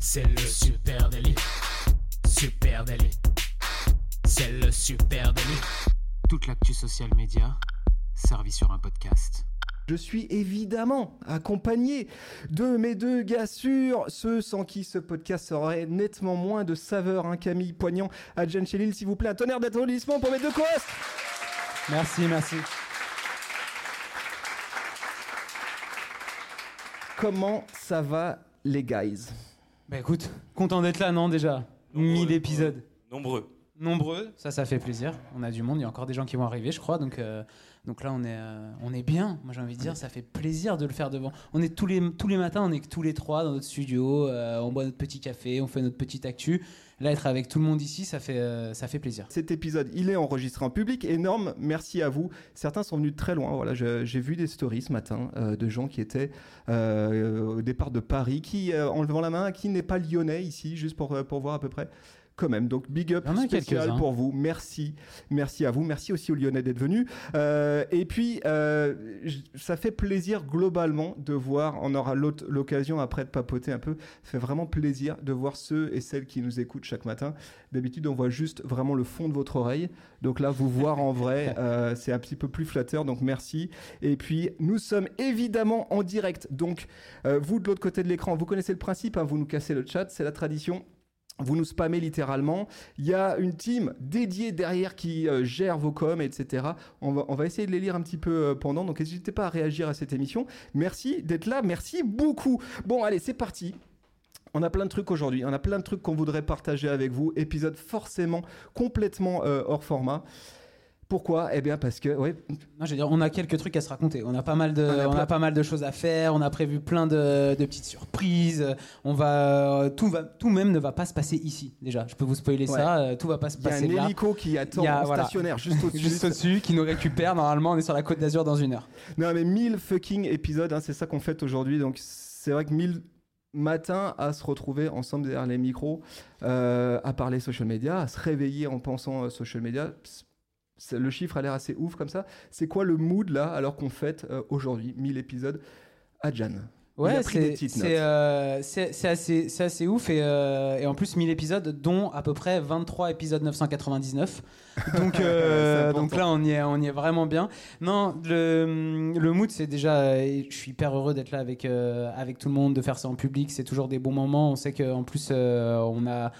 C'est le super délit. Super délit. C'est le super délit. Toute l'actu social média servie sur un podcast. Je suis évidemment accompagné de mes deux gars sûrs, ceux sans qui ce podcast aurait nettement moins de saveur. Hein, Camille Poignant, Adjan Chélil, s'il vous plaît, un tonnerre d'applaudissements pour mes deux co-hosts. Merci, merci. Comment ça va, les guys? Bah écoute, content d'être là, non, déjà? 1000 épisodes. Nombreux. Nombreux, ça, ça fait plaisir. On a du monde, il y a encore des gens qui vont arriver, je crois. Donc, euh, donc là, on est, euh, on est bien. Moi, j'ai envie de dire, ça fait plaisir de le faire devant. On est tous les, tous les matins, on est tous les trois dans notre studio. euh, on boit notre petit café, on fait notre petite actu. Là, être avec tout le monde ici, ça fait, euh, ça fait plaisir. Cet épisode, il est enregistré en public. Énorme, merci à vous. Certains sont venus de très loin. Voilà, j'ai vu des stories ce matin de gens qui étaient au départ de Paris, qui, en levant la main, qui n'est pas lyonnais ici, juste pour, pour voir à peu près. Quand même, donc big up spécial pour vous. Merci, merci à vous, merci aussi aux Lyonnais d'être venus. Euh, et puis, euh, ça fait plaisir globalement de voir. On aura l'occasion après de papoter un peu. Ça fait vraiment plaisir de voir ceux et celles qui nous écoutent chaque matin. D'habitude, on voit juste vraiment le fond de votre oreille. Donc là, vous voir en vrai, euh, c'est un petit peu plus flatteur. Donc merci. Et puis, nous sommes évidemment en direct. Donc, vous de l'autre côté de l'écran, vous connaissez le principe. hein, vous nous cassez le chat, c'est la tradition. Vous nous spammez littéralement. Il y a une team dédiée derrière qui euh, gère vos coms, etc. On va, essayer de les lire un petit peu euh, pendant. Donc n'hésitez pas à réagir à cette émission. Merci d'être là. Merci beaucoup. Bon, allez, c'est parti. On a plein de trucs aujourd'hui, on a plein de trucs qu'on voudrait partager avec vous. Épisode forcément complètement euh, hors format. Pourquoi? Eh bien parce que, ouais, Non, je veux dire, on a quelques trucs à se raconter. On a pas mal de, On a on plein- a pas mal de choses à faire. On a prévu plein de, de petites surprises. On va, tout va, tout même ne va pas se passer ici. Déjà, je peux vous spoiler ça. euh, Tout va pas se il y a passer un là. hélico qui attend a- voilà. stationnaire juste au-dessus. Juste au-dessus, qui nous récupère. Normalement, on est sur la côte d'Azur dans une heure. Non, mais 1000 fucking épisodes, hein, c'est ça qu'on fête aujourd'hui. Donc, c'est vrai que 1000 matins à se retrouver ensemble derrière les micros, euh, à parler social media, à se réveiller en pensant euh, social media. Le chiffre a l'air assez ouf comme ça. C'est quoi le mood là, alors qu'on fête euh, aujourd'hui 1000 épisodes à Jan? Ouais, c'est euh, assez, assez ouf et, euh, et en plus 1000 épisodes dont à peu près 23 épisodes 999 donc euh, donc là on y est on y est vraiment bien. Non le, le mood c'est déjà je suis hyper heureux d'être là avec avec tout le monde de faire ça en public. C'est toujours des bons moments. On sait que en plus on a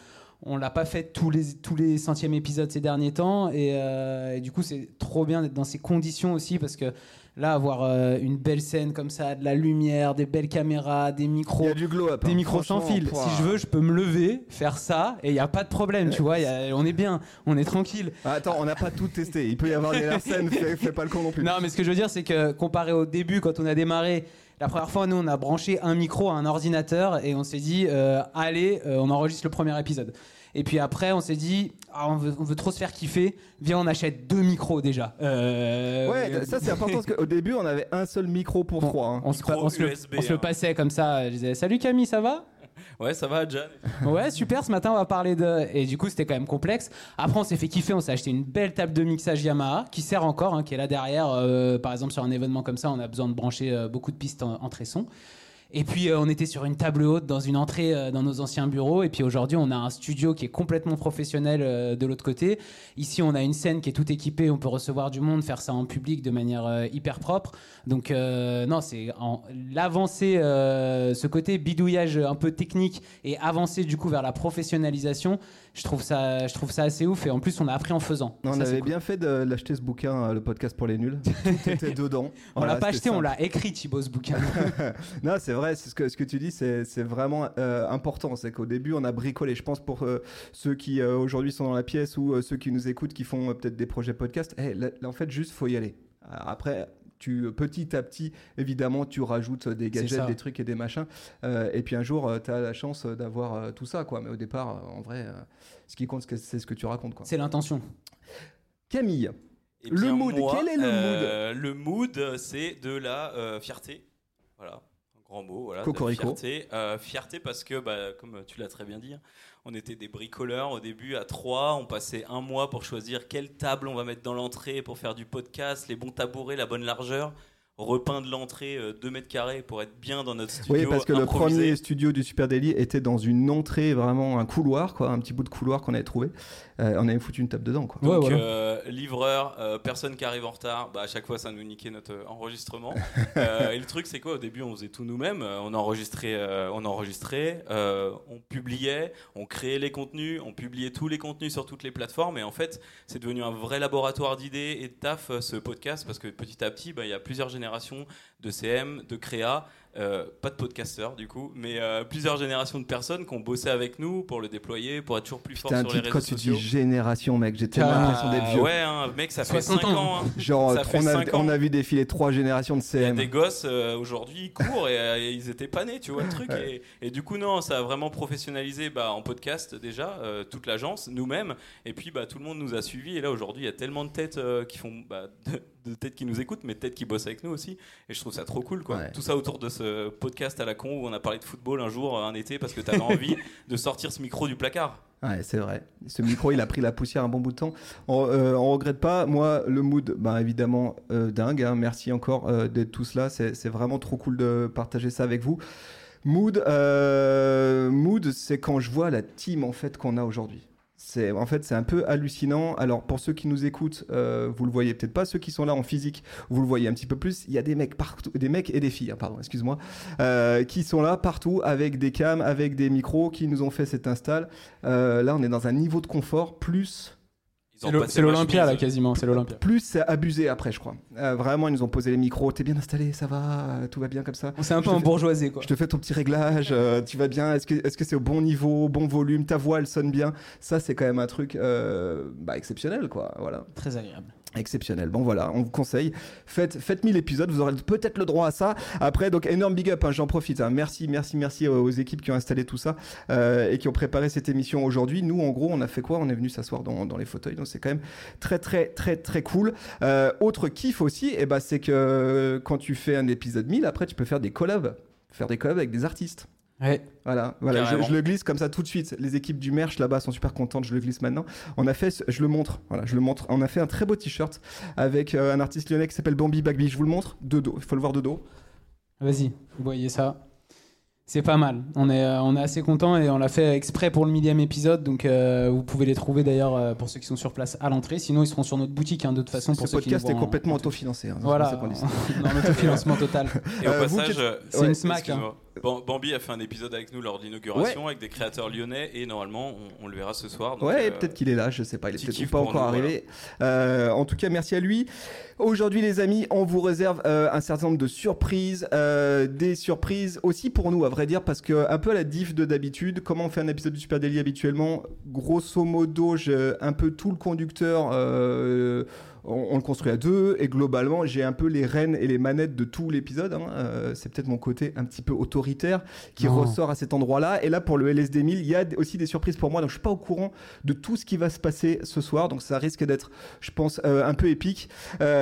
on l'a pas fait tous les tous les centièmes épisodes ces derniers temps et, euh, et du coup c'est trop bien d'être dans ces conditions aussi parce que là avoir euh, une belle scène comme ça de la lumière des belles caméras des micros y a du glow up. des hein, micros sans fil. Si je veux, je peux me lever, faire ça, et il n'y a pas de problème, tu vois. y a- on est bien, on est tranquille. Ah, Attends, on n'a pas tout testé. Il peut y avoir des fais, fais pas le con non plus. Non, mais ce que je veux dire, c'est que comparé au début, quand on a démarré, la première fois, nous, on a branché un micro à un ordinateur et on s'est dit, euh, allez, euh, on enregistre le premier épisode. Et puis après, on s'est dit, ah, on, veut, on veut trop se faire kiffer, viens, on achète deux micros déjà. Euh, Ouais, ça c'est important parce qu'au début on avait un seul micro pour on, trois. hein. on se, on se le hein. passait comme ça. Je disais, salut Camille, ça va? Ouais, ça va, Jan Ouais, super. Ce matin, on va parler de. Et du coup, c'était quand même complexe. Après, on s'est fait kiffer. On s'est acheté une belle table de mixage Yamaha qui sert encore, hein, qui est là derrière. Euh, par exemple, sur un événement comme ça, on a besoin de brancher euh, beaucoup de pistes en, son. Et puis, euh, on était sur une table haute dans une entrée euh, dans nos anciens bureaux. Et puis aujourd'hui, on a un studio qui est complètement professionnel euh, de l'autre côté. Ici, on a une scène qui est tout équipée. On peut recevoir du monde, faire ça en public de manière hyper propre. Donc, non, c'est l'avancée, ce côté bidouillage un peu technique et avancer du coup vers la professionnalisation. Je trouve ça, je trouve ça assez ouf. Et en plus, on a appris en faisant. On Ça, avait cool. bien fait de l'acheter ce bouquin, euh, le podcast pour les nuls. Tout était dedans. On Voilà, l'a pas acheté, on l'a écrit, Thibaut, ce bouquin. non, c'est vrai, c'est ce que, ce que tu dis, c'est vraiment euh, important. C'est qu'au début, on a bricolé. Je pense pour euh, ceux qui euh, aujourd'hui sont dans la pièce ou ceux qui nous écoutent, qui font peut-être des projets podcast. eh, là, là, en fait, juste, faut y aller. Après, tu, petit à petit, évidemment, tu rajoutes des gadgets, des trucs et des machins. Euh, et puis un jour, tu as la chance d'avoir euh, tout ça, quoi. Mais au départ, euh, en vrai, euh, ce qui compte, c'est ce que tu racontes, quoi. c'est l'intention. Camille, Eh Le mood, quel est le euh, Le mood, c'est de la euh, fierté. Voilà, un grand mot. Voilà, de Cocorico. fierté. Euh, fierté parce que, bah, comme tu l'as très bien dit, on était des bricoleurs au début à trois. On passait un mois pour choisir quelle table on va mettre dans l'entrée pour faire du podcast, les bons tabourets, la bonne largeur. Repeindre l'entrée 2 mètres carrés pour être bien dans notre studio. Oui, parce que le premier studio du Super Daily était dans une entrée, vraiment un couloir, quoi, un petit bout de couloir qu'on avait trouvé. Euh, on avait foutu une table dedans, quoi. Ouais, Donc, voilà. euh, livreur, euh, personne qui arrive en retard, bah, à chaque fois ça nous niquait notre euh, enregistrement. Euh, et le truc c'est quoi Au début on faisait tout nous-mêmes, Euh, on enregistrait, euh, on enregistrait, euh, on publiait, on créait les contenus, on publiait tous les contenus sur toutes les plateformes. Et en fait c'est devenu un vrai laboratoire d'idées et de taf euh, ce podcast parce que petit à petit bah, il y a plusieurs générations de CM, de créa. Euh, pas de podcasteurs du coup, mais euh, plusieurs générations de personnes qui ont bossé avec nous pour le déployer, pour être toujours plus fort Putain, sur les réseaux quand tu sociaux. dis génération, mec, j'ai tellement Ah, l'impression d'être vieux. Ouais, hein, mec, ça fait 60 5 ans. ans. hein. Genre, Ça fait on, a, on a vu défiler trois générations de Il y a CM. des gosses euh, aujourd'hui, ils courent et, et ils étaient pas nés, tu vois le truc. Ouais. Et, et du coup, non, ça a vraiment professionnalisé bah, en podcast déjà, euh, toute l'agence, nous-mêmes. Et puis, bah, tout le monde nous a suivis. Et là, aujourd'hui, il y a tellement de têtes euh, qui font. Bah, de, de têtes qui nous écoutent, mais de têtes qui bossent avec nous aussi. Et je trouve ça trop cool, quoi. Ouais. Tout ça autour de ce podcast à la con où on a parlé de football un jour, un été, parce que tu avais envie de sortir ce micro du placard. Ouais, c'est vrai. Ce micro, il a pris la poussière un bon bout de temps. On, euh, on regrette pas. Moi, le mood, bah, évidemment, euh, dingue. hein. Merci encore euh, d'être tous là. C'est c'est vraiment trop cool de partager ça avec vous. Mood, euh, mood, c'est quand je vois la team en fait qu'on a aujourd'hui. C'est en fait c'est un peu hallucinant. Alors pour ceux qui nous écoutent, euh, vous le voyez peut-être pas. Ceux qui sont là en physique, vous le voyez un petit peu plus. Il y a des mecs partout, des mecs et des filles, hein, pardon, excuse-moi, euh, qui sont là partout avec des cams, avec des micros, qui nous ont fait cette install. Euh, là, on est dans un niveau de confort plus. C'est l'Olympia là quasiment, c'est l'Olympia. Plus c'est abusé après, je crois. Euh, vraiment, ils nous ont posé les micros. T'es bien installé, ça va, euh, tout va bien comme ça. On s'est un peu Je te en fais- bourgeoisé quoi. Je te fais ton petit réglage, euh, tu vas bien, est-ce que c'est au bon niveau, bon volume, ta voix elle sonne bien Ça c'est quand même un truc euh, bah, exceptionnel quoi, voilà. Très agréable. Exceptionnel. Bon voilà, on vous conseille. Faites, faites 1000 épisodes, vous aurez peut-être le droit à ça. Après, donc énorme big up, hein, j'en profite. hein. Merci, merci, merci aux, équipes qui ont installé tout ça euh, et qui ont préparé cette émission aujourd'hui. Nous, en gros, on a fait quoi? On est venu s'asseoir dans, dans les fauteuils, donc c'est quand même très, très, très, très cool. Euh, autre kiff aussi, eh ben, c'est que quand tu fais un épisode 1000, après, tu peux faire des collabs. Faire des collabs avec des artistes. Ouais. Voilà, voilà je, le glisse comme ça tout de suite. Les équipes du merch là-bas sont super contentes, je le glisse maintenant. On a fait, ce- je le montre, voilà, je le montre. On a fait un très beau t-shirt avec euh, un artiste lyonnais qui s'appelle Bambi Bagby. Je vous le montre de dos, il faut le voir de dos. Vas-y, vous voyez ça. C'est pas mal. On est, euh, on est assez content et on l'a fait exprès pour le millième épisode. Donc euh, vous pouvez les trouver d'ailleurs euh, pour ceux qui sont sur place à l'entrée. Sinon ils seront sur notre boutique hein, de toute façon. Ce Pour ceux qui podcast est complètement en- autofinancé. hein, c'est Voilà, pour ça qu'on dit ça. en autofinancement total. Et au Euh, vous passage, C'est Ouais, une smack. hein. Bambi a fait un épisode avec nous lors de l'inauguration avec des créateurs lyonnais et normalement on, on le verra ce soir. donc, Ouais, euh, peut-être qu'il est là, je sais pas, il est peut-être pas encore nous, arrivé. Euh, en tout cas, merci à lui. Aujourd'hui, les amis, on vous réserve euh, un certain nombre de surprises, des surprises aussi pour nous, à vrai dire, parce que un peu à la diff de d'habitude, comment on fait un épisode du Super Daily habituellement? Grosso modo, j'ai un peu tout le conducteur. On, on le construit à deux et globalement j'ai un peu les rênes et les manettes de tout l'épisode. hein. Euh, c'est peut-être mon côté un petit peu autoritaire qui ressort à cet endroit-là. Et là pour le LSD 1000, il y a aussi des surprises pour moi, donc je suis pas au courant de tout ce qui va se passer ce soir. Donc ça risque d'être, je pense, euh, un peu épique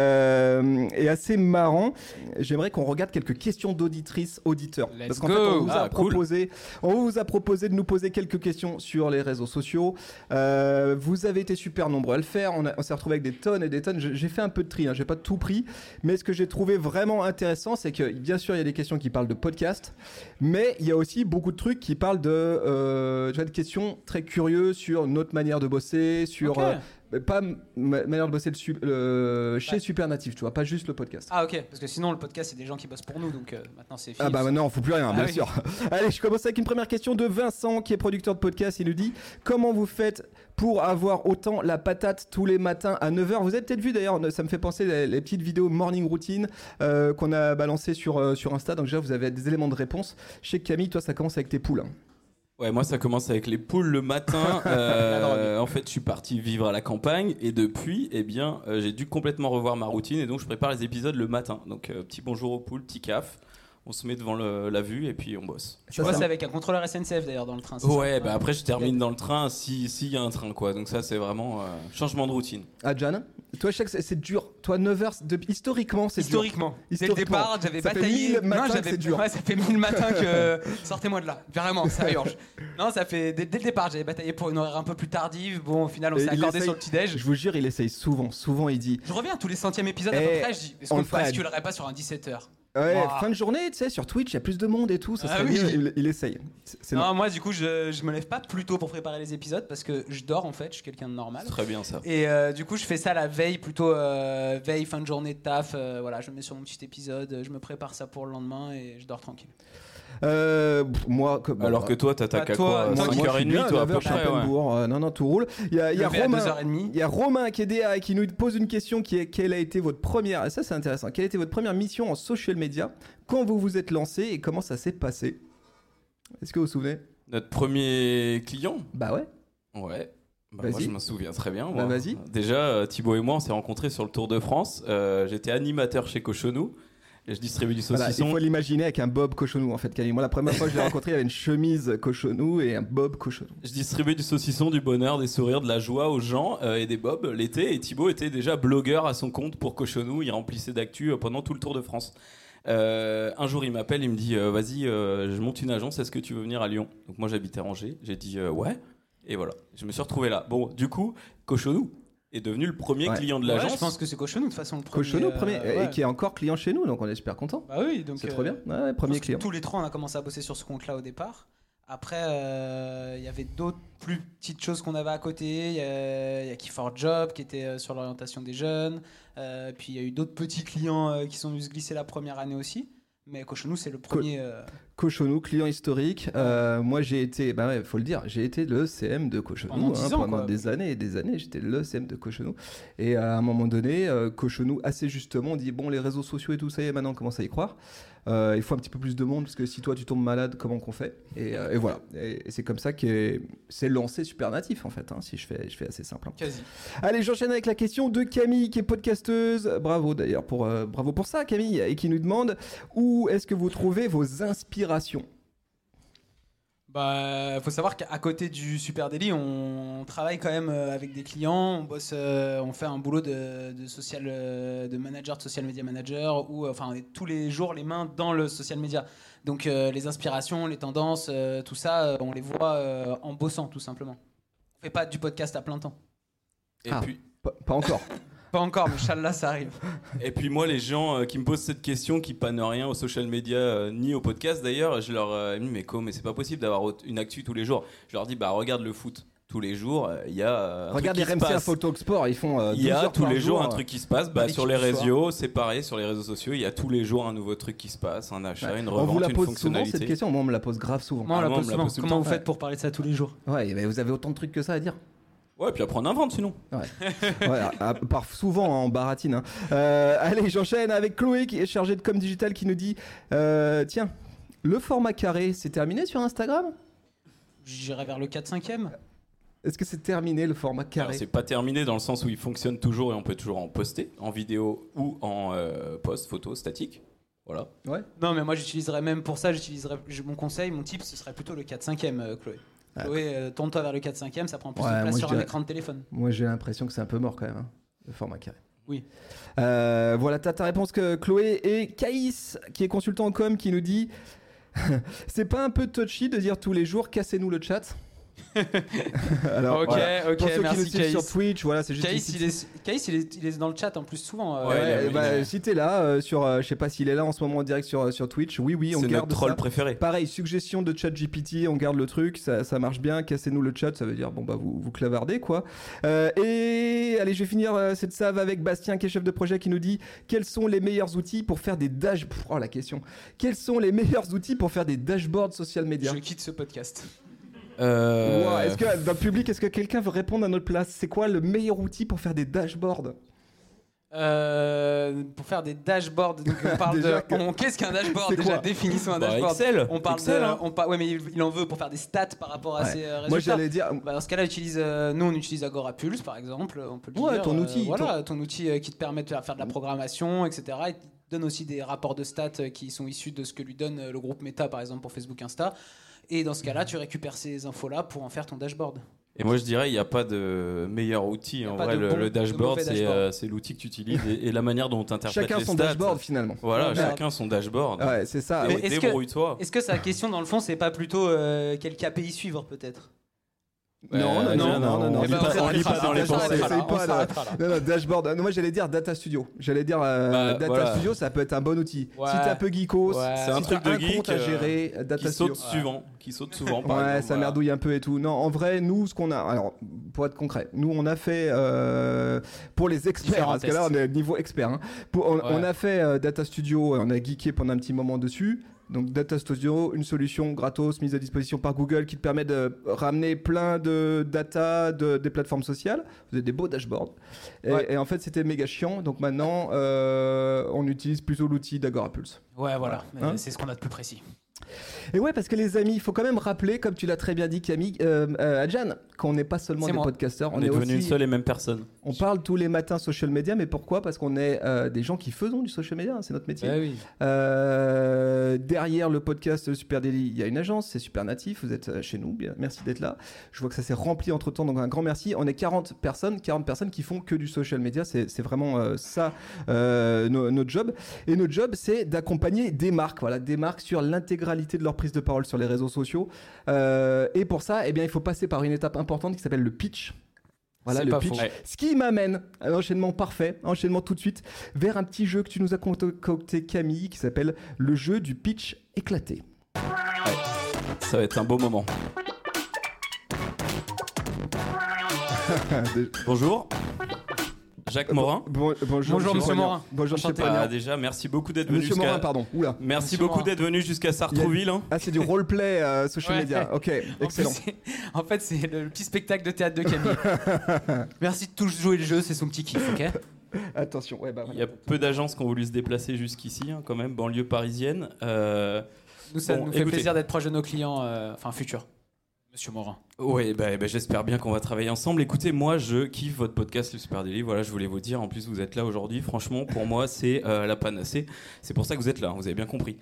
euh, et assez marrant. J'aimerais qu'on regarde quelques questions d'auditrices, auditeurs. Let's Parce qu'en fait, on vous a Ah, cool. proposé, on vous a proposé de nous poser quelques questions sur les réseaux sociaux. Euh, vous avez été super nombreux à le faire. On, a- on s'est retrouvé avec des tonnes et des tonnes. J'ai fait un peu de tri, hein, j'ai pas tout pris. Mais ce que j'ai trouvé vraiment intéressant, c'est que bien sûr, il y a des questions qui parlent de podcast, mais il y a aussi beaucoup de trucs qui parlent de, euh, de questions très curieuses sur notre manière de bosser, sur euh, mais pas manière de bosser le chez Ouais. Supernatif, tu vois, pas juste le podcast. Ah ok, parce que sinon le podcast c'est des gens qui bossent pour nous, donc euh, maintenant c'est Ah bah maintenant on fout plus rien, Ah bien oui. sûr. Allez, je commence avec une première question de Vincent qui est producteur de podcast. Il nous dit comment vous faites pour avoir autant la patate tous les matins à 9h Vous avez peut-être vu d'ailleurs, ça me fait penser les, les petites vidéos morning routine euh, qu'on a balancées sur, euh, sur Insta. Donc déjà vous avez des éléments de réponse. Que Camille, toi ça commence avec tes poules. hein. Ouais, moi ça commence avec les poules le matin. Euh, en fait, je suis parti vivre à la campagne et depuis, eh bien, euh, j'ai dû complètement revoir ma routine et donc je prépare les épisodes le matin. Donc euh, petit bonjour aux poules, petit caf. On se met devant le- la vue et puis on bosse. Tu Ça, bosses avec un contrôleur SNCF d'ailleurs dans le train. Ouais, bah après je termine dans le train si s'il y a un train quoi. Donc ça c'est vraiment euh, changement de routine. Ah, Jan Toi, je sais que c'est- dur. Toi, 9h, historiquement, c'est dur. Historiquement. Dès le départ, j'avais bataillé. 1000 matins non, j'avais c'est dur. Ouais, ça fait mille matins que sortez-moi de là. Vraiment, ça urge. Non, ça fait dès, dès le départ, j'avais bataillé pour une horaire un peu plus tardive. Bon, au final, on s'est il accordé essaye- sur le petit déj. Je vous jure, il essaye souvent. Souvent, il dit Je reviens tous les centièmes épisodes à Eh, peu près. Je dis, est-ce on qu'on à- basculerait pas sur un 17h Ouais, fin de journée, tu sais, sur Twitch, il y a plus de monde et tout. Ça Ah serait oui. mieux. Il, il essaye. C'est Non, moi, du coup, je, je me lève pas plus tôt pour préparer les épisodes parce que je dors en fait. Je suis quelqu'un de normal. C'est très bien ça. Et euh, du coup, je fais ça la veille, plutôt euh, veille, fin de journée de taf. euh, voilà, je me mets sur mon petit épisode, je me prépare ça pour le lendemain et je dors tranquille. Euh, moi, que- Alors bah, que toi, t'attaques Bah, à toi, quoi moi, moi, je suis 5h30 bien, toi à 9 peu près ouais. Euh, non, non, tout roule. Il y a, il y a Romain. 2h30. Il y a Romain qui est DA et qui nous pose une question qui est quelle a été votre première ça c'est intéressant quelle a été votre première mission en social media quand vous vous êtes lancé et comment ça s'est passé? Est-ce que vous vous souvenez? Notre premier client? Bah ouais. Ouais. Bah, moi, je m'en souviens très bien. Bah, moi. vas-y. Déjà, euh, Thibaut et moi, on s'est rencontrés sur le Tour de France. Euh, J'étais animateur chez Cochonou. Et je distribuais du Voilà, il saucisson. faut l'imaginer avec un Bob Cochonou en fait. Camille. Moi la première fois que je l'ai rencontré, il avait une chemise Cochonou et un Bob Cochonou. Je distribuais du saucisson, du bonheur, des sourires, de la joie aux gens euh, et des bobs l'été. Et Thibaut était déjà blogueur à son compte pour Cochonou. Il remplissait d'actu euh, pendant tout le Tour de France. Euh, un jour, il m'appelle, il me dit euh, Vas-y, je monte une agence, est-ce que tu veux venir à Lyon? Donc, moi, j'habitais à Angers. J'ai dit Ouais. Et voilà, je me suis retrouvé là. Bon, du coup, Cochonou est devenu le premier Ouais. client de Ouais, l'agence. je pense que c'est Cochonou de toute façon le premier. Cochonou euh, premier ouais. et qui est encore client chez nous donc on est super content. Bah oui, donc. C'est euh, trop bien. Ouais, premier client. Tous les trois, on a commencé à bosser sur ce compte-là au départ. Après, euh, il y avait d'autres plus petites choses qu'on avait à côté. Il y y a Key4 Job qui était euh, sur l'orientation des jeunes. Euh, puis il y a eu d'autres petits clients euh, qui sont venus se glisser la première année aussi. Mais Cochonou, c'est le premier. euh, Cochonou, client historique. Euh, moi, j'ai été, bah ouais, faut le dire, j'ai été le CM de Cochonou Pendant 10 ans, pendant quoi. des années et des années. J'étais le CM de Cochonou. Et à un moment donné, euh, Cochonou, assez justement, dit bon, les réseaux sociaux et tout ça, y est, maintenant, on commence à y croire. Euh, il faut un petit peu plus de monde parce que si toi tu tombes malade, comment qu'on fait? Et, euh, et voilà. Et, et c'est comme ça que c'est lancé Super Natif en fait. hein, si je fais, je fais assez simple. hein. quasi. Allez, j'enchaîne avec la question de Camille qui est podcasteuse. Bravo d'ailleurs pour euh, bravo pour ça Camille et qui nous demande où est-ce que vous trouvez vos inspirations? Bah, faut savoir qu'à côté du Super Daily, on travaille quand même euh, avec des clients, on bosse, euh, on fait un boulot de, de social, euh, de manager, de social media manager, ou euh, enfin on est tous les jours les mains dans le social media. Donc euh, les inspirations, les tendances, euh, tout ça, on les voit euh, en bossant tout simplement. On fait pas du podcast à plein temps. Et, Ah. puis, pas, pas encore. Pas encore, mais Inch'Allah, ça arrive. et puis moi, les gens euh, qui me posent cette question, qui pannent rien aux social media euh, ni au podcast d'ailleurs, je leur euh, dis mais comment mais c'est pas possible d'avoir une actu tous les jours. Je leur dis bah regarde le foot tous les jours, euh, il y a un Regarde les truc qui se RMC passe. Info Talk Sport, ils font. euh, Il y 12 a heures tous par les jours jour, un euh, truc qui se passe. Bah, sur les réseaux, c'est pareil. Sur les réseaux sociaux, il y a tous les jours un nouveau truc qui se passe, un achat, ouais. une On revente, vous la une pose souvent fonctionnalité. cette question. Moi, on me la pose grave souvent. Moi, on Ah, la moi, on pose me la souvent. pose tout le Comment temps. vous faites pour parler de ça tous les jours? Ouais, mais vous avez autant de trucs que ça à dire. Ouais, puis après on invente sinon. Ouais, à- par souvent en baratine. hein. Euh, allez, j'enchaîne avec Chloé qui est chargée de com digital qui nous dit euh, tiens, le format carré, c'est terminé sur Instagram? J'irai vers le 4-5e. Est-ce que c'est terminé le format carré? C'est pas terminé dans le sens où il fonctionne toujours et on peut toujours en poster en vidéo ou en euh, post photo statique. Voilà. Ouais. Non, mais moi j'utiliserais même pour ça, j'utiliserais mon conseil, mon tip, ce serait plutôt le 4-5e, euh, Chloé. Chloé, euh, tourne-toi vers le 4-5e, ça prend plus Ouais, de place sur un écran de téléphone. Moi, j'ai l'impression que c'est un peu mort quand même, hein, le format carré. Oui. Euh, voilà, t'as ta réponse que Chloé et Caïs, qui est consultant en com, qui nous dit c'est pas un peu touchy de dire tous les jours cassez-nous le chat? Alors, ok, voilà. ok, Pour ceux qui nous merci suivent sur. Twitch, voilà, c'est juste. il est, il, est, il est dans le chat en plus souvent. euh, Ouais, a- bah, si t'es là euh, sur, euh, je sais pas s'il est là en ce moment en direct sur, sur Twitch, oui, oui, on c'est garde notre troll ça. préféré. Pareil, suggestion de chat GPT, on garde le truc, ça, ça marche bien, cassez-nous le chat, ça veut dire, bon bah vous, vous clavardez quoi. Euh, et allez, je vais finir euh, cette save avec Bastien qui est chef de projet qui nous dit quels sont les meilleurs outils pour faire des dash... Pff, Oh la question. Quels sont les meilleurs outils pour faire des dashboards social media? Je quitte ce podcast. Euh, Est-ce que dans le public, est-ce que quelqu'un veut répondre à notre place? C'est quoi le meilleur outil pour faire des dashboards? Euh, pour faire des dashboards, donc on parle Déjà de. que- on- Qu'est-ce qu'un dashboard? Déjà, définissons un Bah, dashboard. Excel. On parle Excel, de. hein. On par- ouais, mais il, il en veut pour faire des stats par rapport à Ouais. ses euh, résultats. Moi j'allais dire, Bah, dans ce cas-là, utilise, euh, nous on utilise Agora Pulse par exemple, on peut le Ouais, dire. ton euh, outil, voilà, ton, outil euh, qui te permet de faire, faire de la programmation, etc. Il te donne aussi des rapports de stats euh, qui sont issus de ce que lui donne euh, le groupe Meta par exemple pour Facebook Insta. Et dans ce cas-là, tu récupères ces infos-là pour en faire ton dashboard. Et moi, je dirais, il n'y a pas de meilleur outil. En vrai, le, bon- le de dashboard, c'est euh, c'est l'outil que tu utilises et, et la manière dont tu interprètes Chacun les son stats. dashboard finalement. Voilà, Ouais, chacun son dashboard. Ouais, c'est ça. Est-ce que- Débrouille-toi. Est-ce que sa question, dans le fond, c'est pas plutôt euh, quel KPI suivre, peut-être? Non, non, Euh, non, non, non, non. on lit pas- très on lit très pas dans les pensées. Non, non, dashboard. Non, moi, j'allais dire Data Studio. J'allais dire euh, Bah, Data voilà. Studio, ça peut être un bon outil. Ouais. Si t'es un peu geekos, Ouais. C'est un si truc t'as de un geek, compte à euh, gérer, Data Qui Studio. saute souvent. Qui saute souvent, par Ouais, exemple. ça voilà. merdouille un peu et tout. Non, en vrai, nous, ce qu'on a. Alors, pour être concret, nous, on a fait. euh, pour les experts, parce que là, on est niveau expert. hein. On, a fait euh, Data Studio, on a geeké pendant un petit moment dessus. Donc, Data Studio, une solution gratos mise à disposition par Google qui te permet de ramener plein de data de, des plateformes sociales. Vous avez des beaux dashboards. Et, Ouais. et en fait, c'était méga chiant. Donc, maintenant, euh, on utilise plutôt l'outil d'Agora Pulse. Ouais, voilà. Hein c'est ce qu'on a de plus précis. Et ouais, parce que les amis, il faut quand même rappeler, comme tu l'as très bien dit, Camille, euh, euh, Adjan, qu'on n'est pas seulement des moi. podcasteurs, On, on, est est, devenu une aussi. seule et même personne. On parle tous les matins social media, mais pourquoi? Parce qu'on est euh, des gens qui faisons du social media, hein, c'est notre métier. Oui. Euh, derrière le podcast Super Daily, il y a une agence, c'est Super Natif, vous êtes euh, chez nous, bien, merci d'être là. Je vois que ça s'est rempli entre temps, donc un grand merci. On est 40 personnes, 40 personnes qui font que du social media, c'est vraiment euh, ça euh, no- notre job. Et notre job, c'est d'accompagner des marques, voilà, des marques sur l'intégralité de leur prise de parole sur les réseaux sociaux. Euh, et pour ça, eh bien, il faut passer par une étape importante qui s'appelle le pitch. Voilà le pitch. Ouais. Ce qui m'amène à un enchaînement parfait, un enchaînement tout de suite, vers un petit jeu que tu nous as concocté Camille, qui s'appelle le jeu du pitch éclaté. Ça va être un beau moment. Bonjour. Jacques Morin. Bon- bonjour, Bonjour, monsieur. Morin. Bonjour, monsieur. Ah, déjà, merci beaucoup d'être venu Monsieur jusqu'à. Morin, pardon. Oula. Merci Monsieur beaucoup d'être venu jusqu'à Sartrouville. hein. Ah, c'est du roleplay euh, social Ouais. media. Ok, En excellent. En fait, c'est le petit spectacle de théâtre de Camille. Merci de tous jouer le jeu, c'est son petit kiff, ok Attention, ouais, bah, Il y a peu d'agences qui ont voulu se déplacer jusqu'ici, hein, quand même, banlieue parisienne. Euh, Nous, ça Bon, nous fait écoutez. plaisir d'être proche de nos clients, euh, enfin futurs. Monsieur Morin. Oui, bah, bah, j'espère bien qu'on va travailler ensemble. Écoutez, moi, je kiffe votre podcast, le Super Daily. Voilà, je voulais vous dire. En plus, vous êtes là aujourd'hui. Franchement, pour moi, c'est euh, la panacée. C'est pour ça que vous êtes là. hein, Vous avez bien compris.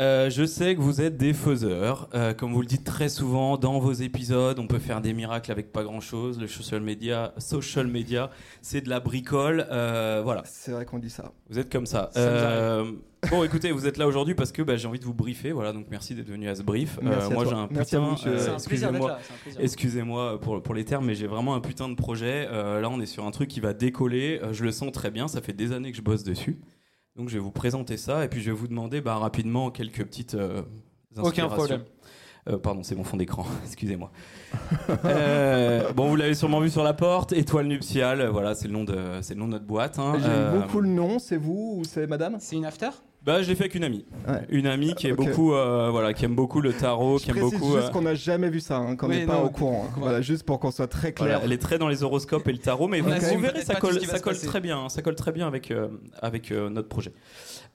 Euh, je sais que vous êtes des faiseurs. Euh, comme vous le dites très souvent dans vos épisodes, on peut faire des miracles avec pas grand chose. Le social media, social media, c'est de la bricole. Euh, voilà. C'est vrai qu'on dit ça. Vous êtes comme ça. Euh, bon, écoutez, vous êtes là aujourd'hui parce que bah, j'ai envie de vous briefer. Voilà, donc merci d'être venu à ce brief. Euh, Merci à moi, j'ai un Merci putain. euh, excusez-moi. Excusez-moi pour, pour les termes, mais j'ai vraiment un putain de projet. Euh, là, on est sur un truc qui va décoller. Euh, je le sens très bien. Ça fait des années que je bosse dessus. Donc, je vais vous présenter ça et puis je vais vous demander bah, rapidement quelques petites euh, Aucun inspirations. problème. Euh, pardon, c'est mon fond d'écran. Excusez-moi. Euh, bon, vous l'avez sûrement vu sur la porte. Étoile nuptiale. Voilà, c'est le nom de, c'est le nom de notre boîte. hein. J'aime Euh, beaucoup le nom, c'est vous ou c'est madame? C'est une after? Bah, je l'ai fait avec une amie. Ouais. Une amie qui est beaucoup, euh, voilà, qui aime beaucoup le tarot, Je qui aime précise beaucoup. juste euh, qu'on n'a jamais vu ça, hein, qu'on Oui, n'est pas non, au courant. hein. Voilà, juste pour qu'on soit très clair. Voilà, elle est très dans les horoscopes et le tarot, mais On vous, verrez, ça colle, ça colle très bien, hein, ça colle très bien avec euh, avec euh, notre projet.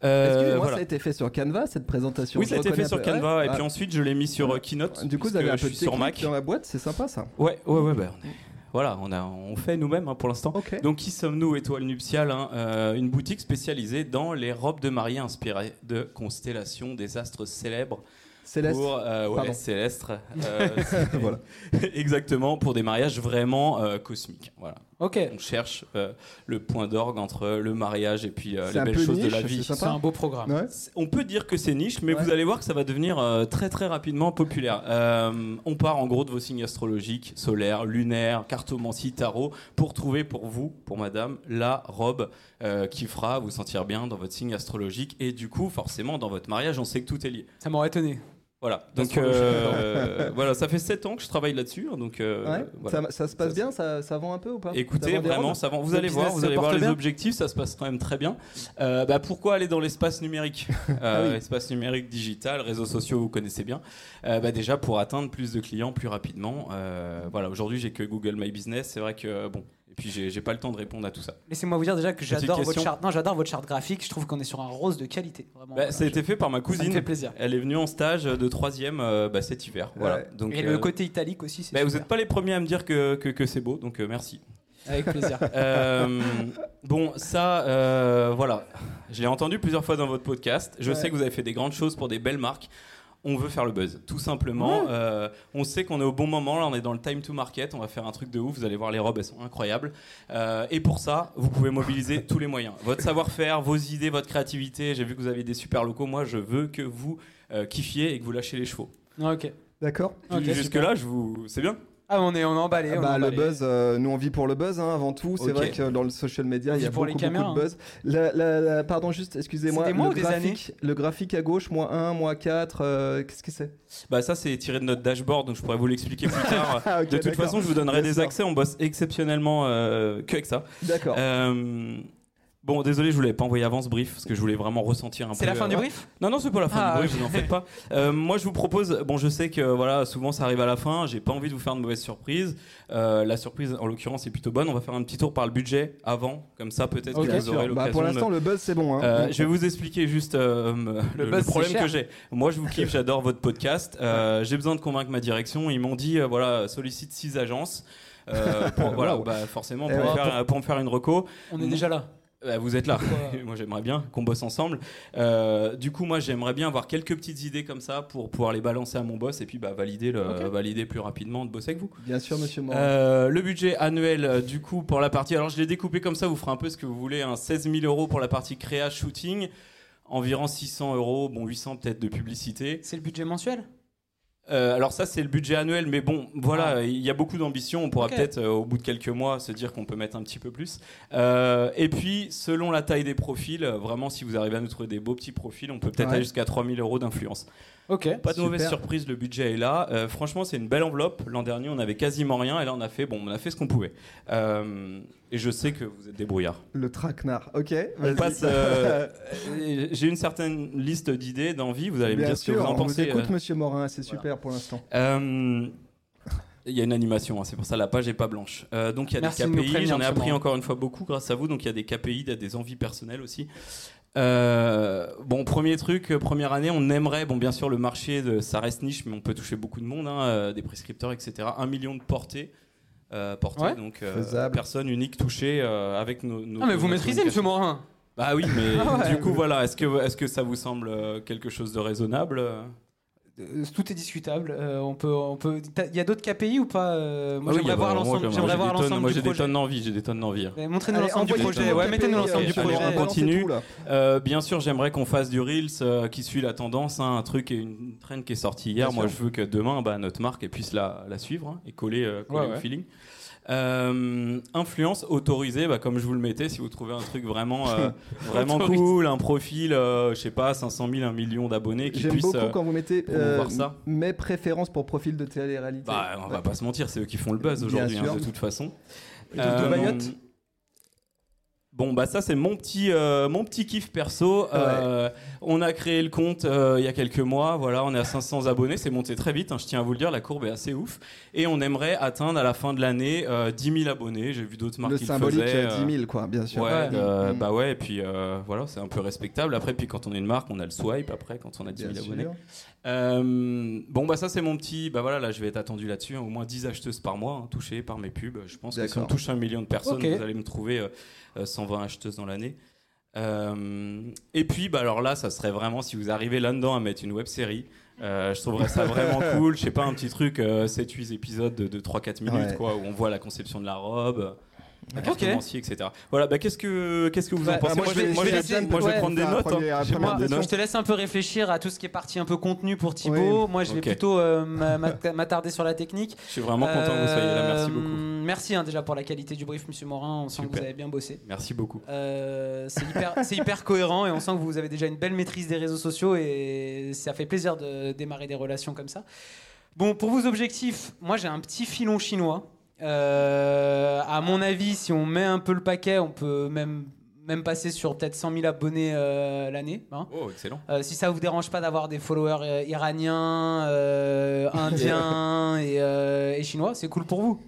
Euh, Excusez-moi, voilà. ça a été fait sur Canva cette présentation. Oui, Je ça a été fait sur. Canva Ouais. et puis Ah. ensuite je l'ai mis sur Keynote. Du coup, vous avez un je peu de suis sur Mac. dans la boîte, c'est sympa ça. Ouais, ouais, ouais, bah, on est- voilà, on a, on fait nous-mêmes hein, pour l'instant. Donc, qui sommes-nous, Étoile Nuptiale hein, euh, Une boutique spécialisée dans les robes de mariée inspirées de constellations des astres célèbres. Céleste. Pour, euh, ouais, euh, Voilà. Exactement, pour des mariages vraiment euh, cosmiques. Voilà. Ok. On cherche euh, le point d'orgue entre le mariage et puis euh, les belles choses de niche, la c'est vie. C'est un beau programme. Ouais. On peut dire que c'est niche, mais Ouais. vous allez voir que ça va devenir euh, très très rapidement populaire. Euh, on part en gros de vos signes astrologiques, solaires, lunaires, cartomancie, tarot, pour trouver pour vous, pour madame, la robe euh, qui fera vous sentir bien dans votre signe astrologique. Et du coup, forcément, dans votre mariage, on sait que tout est lié. Ça m'aurait étonné. Voilà. Donc euh, voilà, ça fait 7 ans que je travaille là-dessus. hein, Donc euh, Ouais. voilà. Ça, ça se passe Ça, bien, ça, ça vend un peu ou pas? Écoutez, vend vraiment, ça va. Vous Le allez voir, vous allez voir les objectifs, ça se passe quand même très bien. Euh, bah, pourquoi aller dans l'espace numérique? Ah oui. Espace numérique, digital, réseaux sociaux, vous connaissez bien. Bah, déjà pour atteindre plus de clients plus rapidement. Voilà, aujourd'hui j'ai que Google My Business. C'est vrai que bon, puis j'ai pas le temps de répondre à tout ça. Laissez-moi vous dire déjà que j'adore votre charte. Non, j'adore votre charte graphique. Je trouve qu'on est sur un rose de qualité. Vraiment. Bah, ça a été fait par ma Ça me cousine. fait plaisir. Elle est venue en stage de troisième euh, bah, cet hiver. Voilà. Donc Et euh, le côté italique aussi, bah, vous super. n'êtes pas les premiers à me dire que, que, que c'est beau, donc euh, merci. Avec plaisir. Euh, bon, ça, euh, voilà. Je l'ai entendu plusieurs fois dans votre podcast. Je Ouais. sais que vous avez fait des grandes choses pour des belles marques. On veut faire le buzz, tout simplement. Euh, on sait qu'on est au bon moment, là on est dans le time to market, on va faire un truc de ouf, vous allez voir les robes, elles sont incroyables. Euh, et pour ça, vous pouvez mobiliser tous les moyens. Votre savoir-faire, vos idées, votre créativité, j'ai vu que vous avez des super locaux, moi je veux que vous euh, kiffiez et que vous lâchez les chevaux. Ok. D'accord Jusque-là, je vous... c'est bien Ah, on est, on est emballé. Ah on est bah, le buzz, euh, nous on vit pour le buzz hein, avant tout. C'est vrai que dans le social media, il y a les beaucoup, beaucoup caméras, de buzz. La- la- la- pardon, juste, excusez-moi. Le ou des graphique, le graphique à gauche, moins 1, moins 4, euh, qu'est-ce que c'est? Bah ça c'est tiré de notre dashboard, donc je pourrais vous l'expliquer plus tard. Ah, de toute façon, je vous donnerai des accès, on bosse exceptionnellement euh, que avec ça. D'accord. Euh, Bon, désolé, je vous l'avais pas envoyé avant ce brief parce que je voulais vraiment ressentir un peu. C'est la fin euh, du brief? Non, non, c'est pas la fin Ah, du brief, ok. vous en faites pas. Euh, moi, je vous propose. Bon, je sais que voilà, souvent ça arrive à la fin. J'ai pas envie de vous faire de mauvaises surprises. Euh, la surprise, en l'occurrence, est plutôt bonne. On va faire un petit tour par le budget avant, comme ça, peut-être que vous aurez sûr. Bah, l'occasion. pour de- l'instant, le buzz, c'est bon. hein. euh, je vais vous expliquer juste euh, Le le, buzz, le c'est problème que j'ai. Moi, je vous kiffe, j'adore votre podcast. Euh, J'ai besoin de convaincre ma direction. Ils m'ont dit, euh, voilà, sollicite six agences. Euh, pour, voilà, Wow. bah, forcément, Eh pour, ouais. me faire, pour me faire une reco. On est déjà là. Euh, vous êtes là. Moi, j'aimerais bien qu'on bosse ensemble. Euh, du coup, moi, j'aimerais bien avoir quelques petites idées comme ça pour pouvoir les balancer à mon boss et puis bah, valider, le, valider plus rapidement de bosser avec vous. Bien sûr, monsieur Morin. Euh, le budget annuel, euh, du coup, pour la partie. Alors, je l'ai découpé comme ça, vous ferez un peu ce que vous voulez. Hein, 16 000 euros pour la partie créa shooting, environ 600 euros, bon, 800 peut-être de publicité. C'est le budget mensuel? Euh, alors, ça, c'est le budget annuel, mais bon, voilà, il y a beaucoup d'ambition. On pourra peut-être, euh, au bout de quelques mois, se dire qu'on peut mettre un petit peu plus. Euh, et puis, selon la taille des profils, vraiment, si vous arrivez à nous trouver des beaux petits profils, on peut peut-être Ouais. aller jusqu'à 3 000 euros d'influence. Ok. Pas de mauvaise surprise, le budget est là. Euh, franchement, c'est une belle enveloppe. L'an dernier, on avait quasiment rien, et là, on a fait, bon, on a fait ce qu'on pouvait. Euh, et je sais que vous êtes débrouillard. Le traquenard. Ok. On vas-y. passe. euh, J'ai une certaine liste d'idées, d'envies. Vous allez me Bien dire ce que sûr, vous en on vous pensez. écoute, euh. monsieur Morin. C'est super pour l'instant. Euh, Il y a une animation, hein, c'est pour ça la page est pas blanche. Euh, donc il y a Merci des KPI, j'en ai appris encore une fois beaucoup grâce à vous. Donc il y a des KPI, il y a des envies personnelles aussi. Euh, bon, premier truc, euh, première année, on aimerait, bon bien sûr le marché, de, ça reste niche, mais on peut toucher beaucoup de monde, hein, euh, des prescripteurs, etc. Un million de portées. Euh, portées, Ouais. donc personne unique touchée avec nos, nos- Ah, mais vous maîtrisez, monsieur Morin Bah oui, mais Ah ouais. du coup voilà, est-ce que, est que ça vous semble quelque chose de raisonnable Tout est discutable. Euh, on peut, on peut. t'as- Il y a d'autres KPI ou pas Euh, Moi, Ah oui, j'aimerais voir l'ensemble. moi, J'aimerais j'ai voir des tonnes- l'ensemble Moi j'ai des tonnes d'envie, j'ai des tonnes d'envie. Eh, Montrez-nous l'ensemble du projet. Ouais, mettez-nous l'ensemble du projet. on continue. Euh, bien sûr, j'aimerais qu'on fasse du Reels euh, qui suit la tendance, hein, un truc et une trend qui est sortie hier. Bien Moi, sûr. je veux que demain, bah, notre marque elle puisse la, la suivre hein, et coller, euh, coller Ouais, au ouais. feeling. Euh, influence autorisée, bah, comme je vous le mettais, si vous trouvez un truc vraiment, euh, vraiment cool, un profil, euh, je sais pas, 500 000, 1 million d'abonnés qui J'aime beaucoup euh, quand vous mettez ça. mes préférences pour profil de télé-réalité. bah, on va pas se mentir, c'est eux qui font le buzz aujourd'hui, hein, de toute façon. Et donc, de Mayotte? Bon bah ça c'est mon petit euh, mon petit kiff perso. Euh, on a créé le compte euh, il y a quelques mois. Voilà, on est à 500 abonnés. C'est monté très vite. hein, je tiens à vous le dire. La courbe est assez ouf. Et on aimerait atteindre à la fin de l'année euh, 10 000 abonnés. J'ai vu d'autres marques le qui symbolique le faisaient. euh, euh, 10 000, quoi, bien sûr. Ouais, Ouais. euh, Mm. bah ouais, et puis euh, voilà, c'est un peu respectable. Après, puis quand on est une marque, on a le swipe. Après, quand on a 10 Bien 000 sûr. abonnés. Euh, bon, bah ça, c'est mon petit. Bah voilà, là, je vais être attendu là-dessus. hein, au moins 10 acheteuses par mois, hein, touchées par mes pubs. Je pense que si on touche un million de personnes, vous allez me trouver euh, euh, 120 acheteuses dans l'année. Euh, et puis, bah alors là, ça serait vraiment si vous arrivez là-dedans à mettre une web série. euh, je trouverais ça vraiment cool. Je sais pas, un petit truc, euh, 7-8 épisodes de, de 3-4 minutes, Ouais. quoi, où on voit la conception de la robe, Ok. etc. Voilà, bah qu'est-ce que, qu'est-ce que vous en Bah, pensez moi, Moi, je vais- moi, je vais je- laisser- moi, je vais ouais, prendre des notes. hein. J'ai des je te laisse un peu réfléchir à tout ce qui est parti un peu contenu pour Thibaut. Moi, je vais Ok. plutôt euh, m'a- m'a- m'attarder sur la technique. Je suis vraiment content que vous soyez là. Merci Euh, beaucoup. Merci hein, déjà pour la qualité du brief, Monsieur Morin. On sent que Super. vous avez bien bossé. Merci beaucoup. Euh, c'est hyper, c'est hyper cohérent et on sent que vous avez déjà une belle maîtrise des réseaux sociaux et ça fait plaisir de démarrer des relations comme ça. Bon, pour vos objectifs, moi j'ai un petit filon chinois. Euh, à mon avis, si on met un peu le paquet, on peut même, même passer sur peut-être 100 000 abonnés euh, l'année. hein. Oh, excellent. Euh, si ça vous dérange pas d'avoir des followers iraniens, indiens et, et chinois, c'est cool pour vous.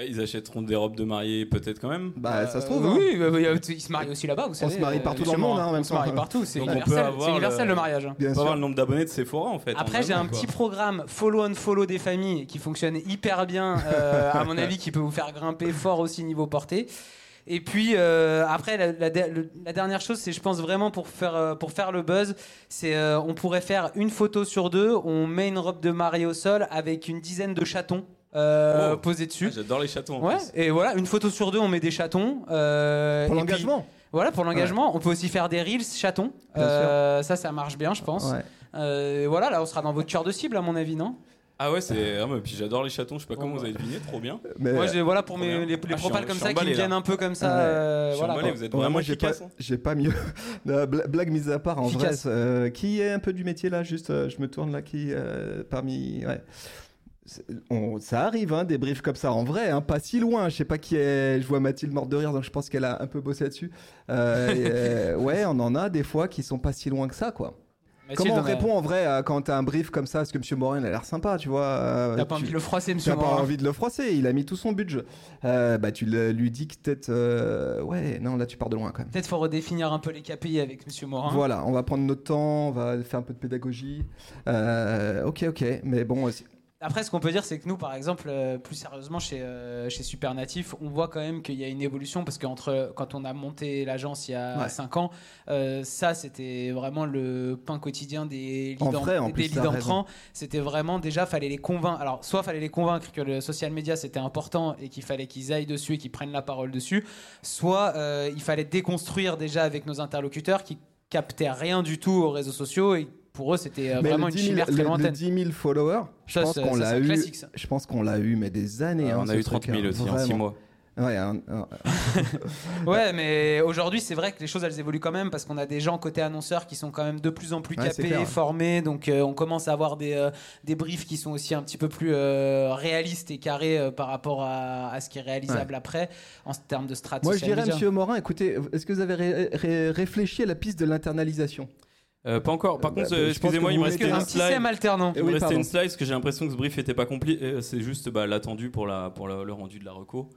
Bah, ils achèteront des robes de mariée peut-être quand même. Bah, ça se Euh, trouve. hein. Oui, bah, bah, ils se marient aussi là-bas, vous savez. se marie euh, partout dans le monde, hein, en même On se marie temps. partout, c'est Donc, on peut universel, avoir c'est universel le- le mariage. On Bien peut sûr. avoir le nombre d'abonnés de Sephora en fait. Après, en j'ai un petit programme follow on follow des familles qui fonctionne hyper bien, euh, à mon avis, qui peut vous faire grimper fort aussi niveau portée. Et puis euh, après, la, la der- le- la dernière chose, c'est je pense vraiment pour faire, euh, pour faire le buzz, c'est euh, on pourrait faire une photo sur deux, on met une robe de mariée au sol avec une dizaine de chatons euh, Oh. posés dessus. Ah, J'adore les chatons. en Ouais, plus. et voilà, une photo sur deux, on met des chatons. euh, Pour l'engagement. Voilà, pour l'engagement. On peut aussi faire des reels chatons. Bien Euh, ça, ça marche bien, je pense. Ouais. Euh, voilà, là, on sera dans votre cœur de cible, à mon avis, non? Ah ouais, c'est. Ah, mais puis j'adore les chatons. Je sais pas comment vous avez deviné, trop bien. Mais, Moi, j'ai- voilà, pour mes, les, les Ah, propales comme ça qui me viennent un peu comme ça. Ouais. euh, Je suis voilà, emballé, vous êtes vraiment moi, j'ai pas, hein. j'ai pas mieux. Bla- blague mise à part, en Efficace. vrai, euh, qui est un peu du métier là Juste, euh, je me tourne là, qui euh, parmi. Ouais. On- ça arrive, hein, des briefs comme ça, en vrai, hein, pas si loin. Je sais pas qui est. Je vois Mathilde morte de rire, donc je pense qu'elle a un peu bossé là-dessus. Euh, euh, ouais, on en a des fois qui sont pas si loin que ça, quoi. Mathilde, Comment on répond en vrai à- quand t'as un brief comme ça? Parce que Monsieur Morin il a l'air sympa, tu vois. euh, T'as pas tu- envie de le froisser, monsieur T'as pas Morin envie de le froisser, il a mis tout son budget. Euh, bah, tu le- lui dis que peut-être. euh, Ouais, non, là tu pars de loin quand même. Peut-être faut redéfinir un peu les KPI avec monsieur Morin. Voilà, on va prendre notre temps, on va faire un peu de pédagogie. Euh, ok, ok, mais bon, aussi- Après, ce qu'on peut dire, c'est que nous, par exemple, euh, plus sérieusement, chez, euh, chez Supernatif, on voit quand même qu'il y a une évolution parce qu'entre quand on a monté l'agence il y a Ouais. 5 ans, euh, ça, c'était vraiment le pain quotidien des leads, entrants. C'était vraiment déjà, fallait les convaincre. Alors, soit fallait les convaincre que le social media c'était important et qu'il fallait qu'ils aillent dessus et qu'ils prennent la parole dessus, soit euh, il fallait déconstruire déjà avec nos interlocuteurs qui captaient rien du tout aux réseaux sociaux et pour eux, c'était euh, vraiment une 10 000, chimère très le- le lointaine. 10 000 followers, je Ça, pense qu'on l'a eu. Je pense qu'on l'a eu, mais des années. Hein, on a eu 30 truc, 000 hein, aussi en 6 vraiment. mois. Ouais, un- un- Ouais, mais aujourd'hui, c'est vrai que les choses elles évoluent quand même parce qu'on a des gens côté annonceurs qui sont quand même de plus en plus Ouais, capés, clair. formés. Donc, euh, on commence à avoir des, euh, des briefs qui sont aussi un petit peu plus euh, réalistes et carrés euh, par rapport à, à ce qui est réalisable après en termes de strat Moi, je dirais. Monsieur Morin, écoutez, est-ce que vous avez ré- ré- réfléchi à la piste de l'internalisation? Euh, pas encore. Par Euh, contre, bah, euh, je pense excusez-moi, il me restait Un une petit slide. SEM alternant. Il me Oui, restait une slide parce que j'ai l'impression que ce brief était pas complet. Euh, C'est juste bah, l'attendu pour, la, pour la, pour le, le rendu de la reco.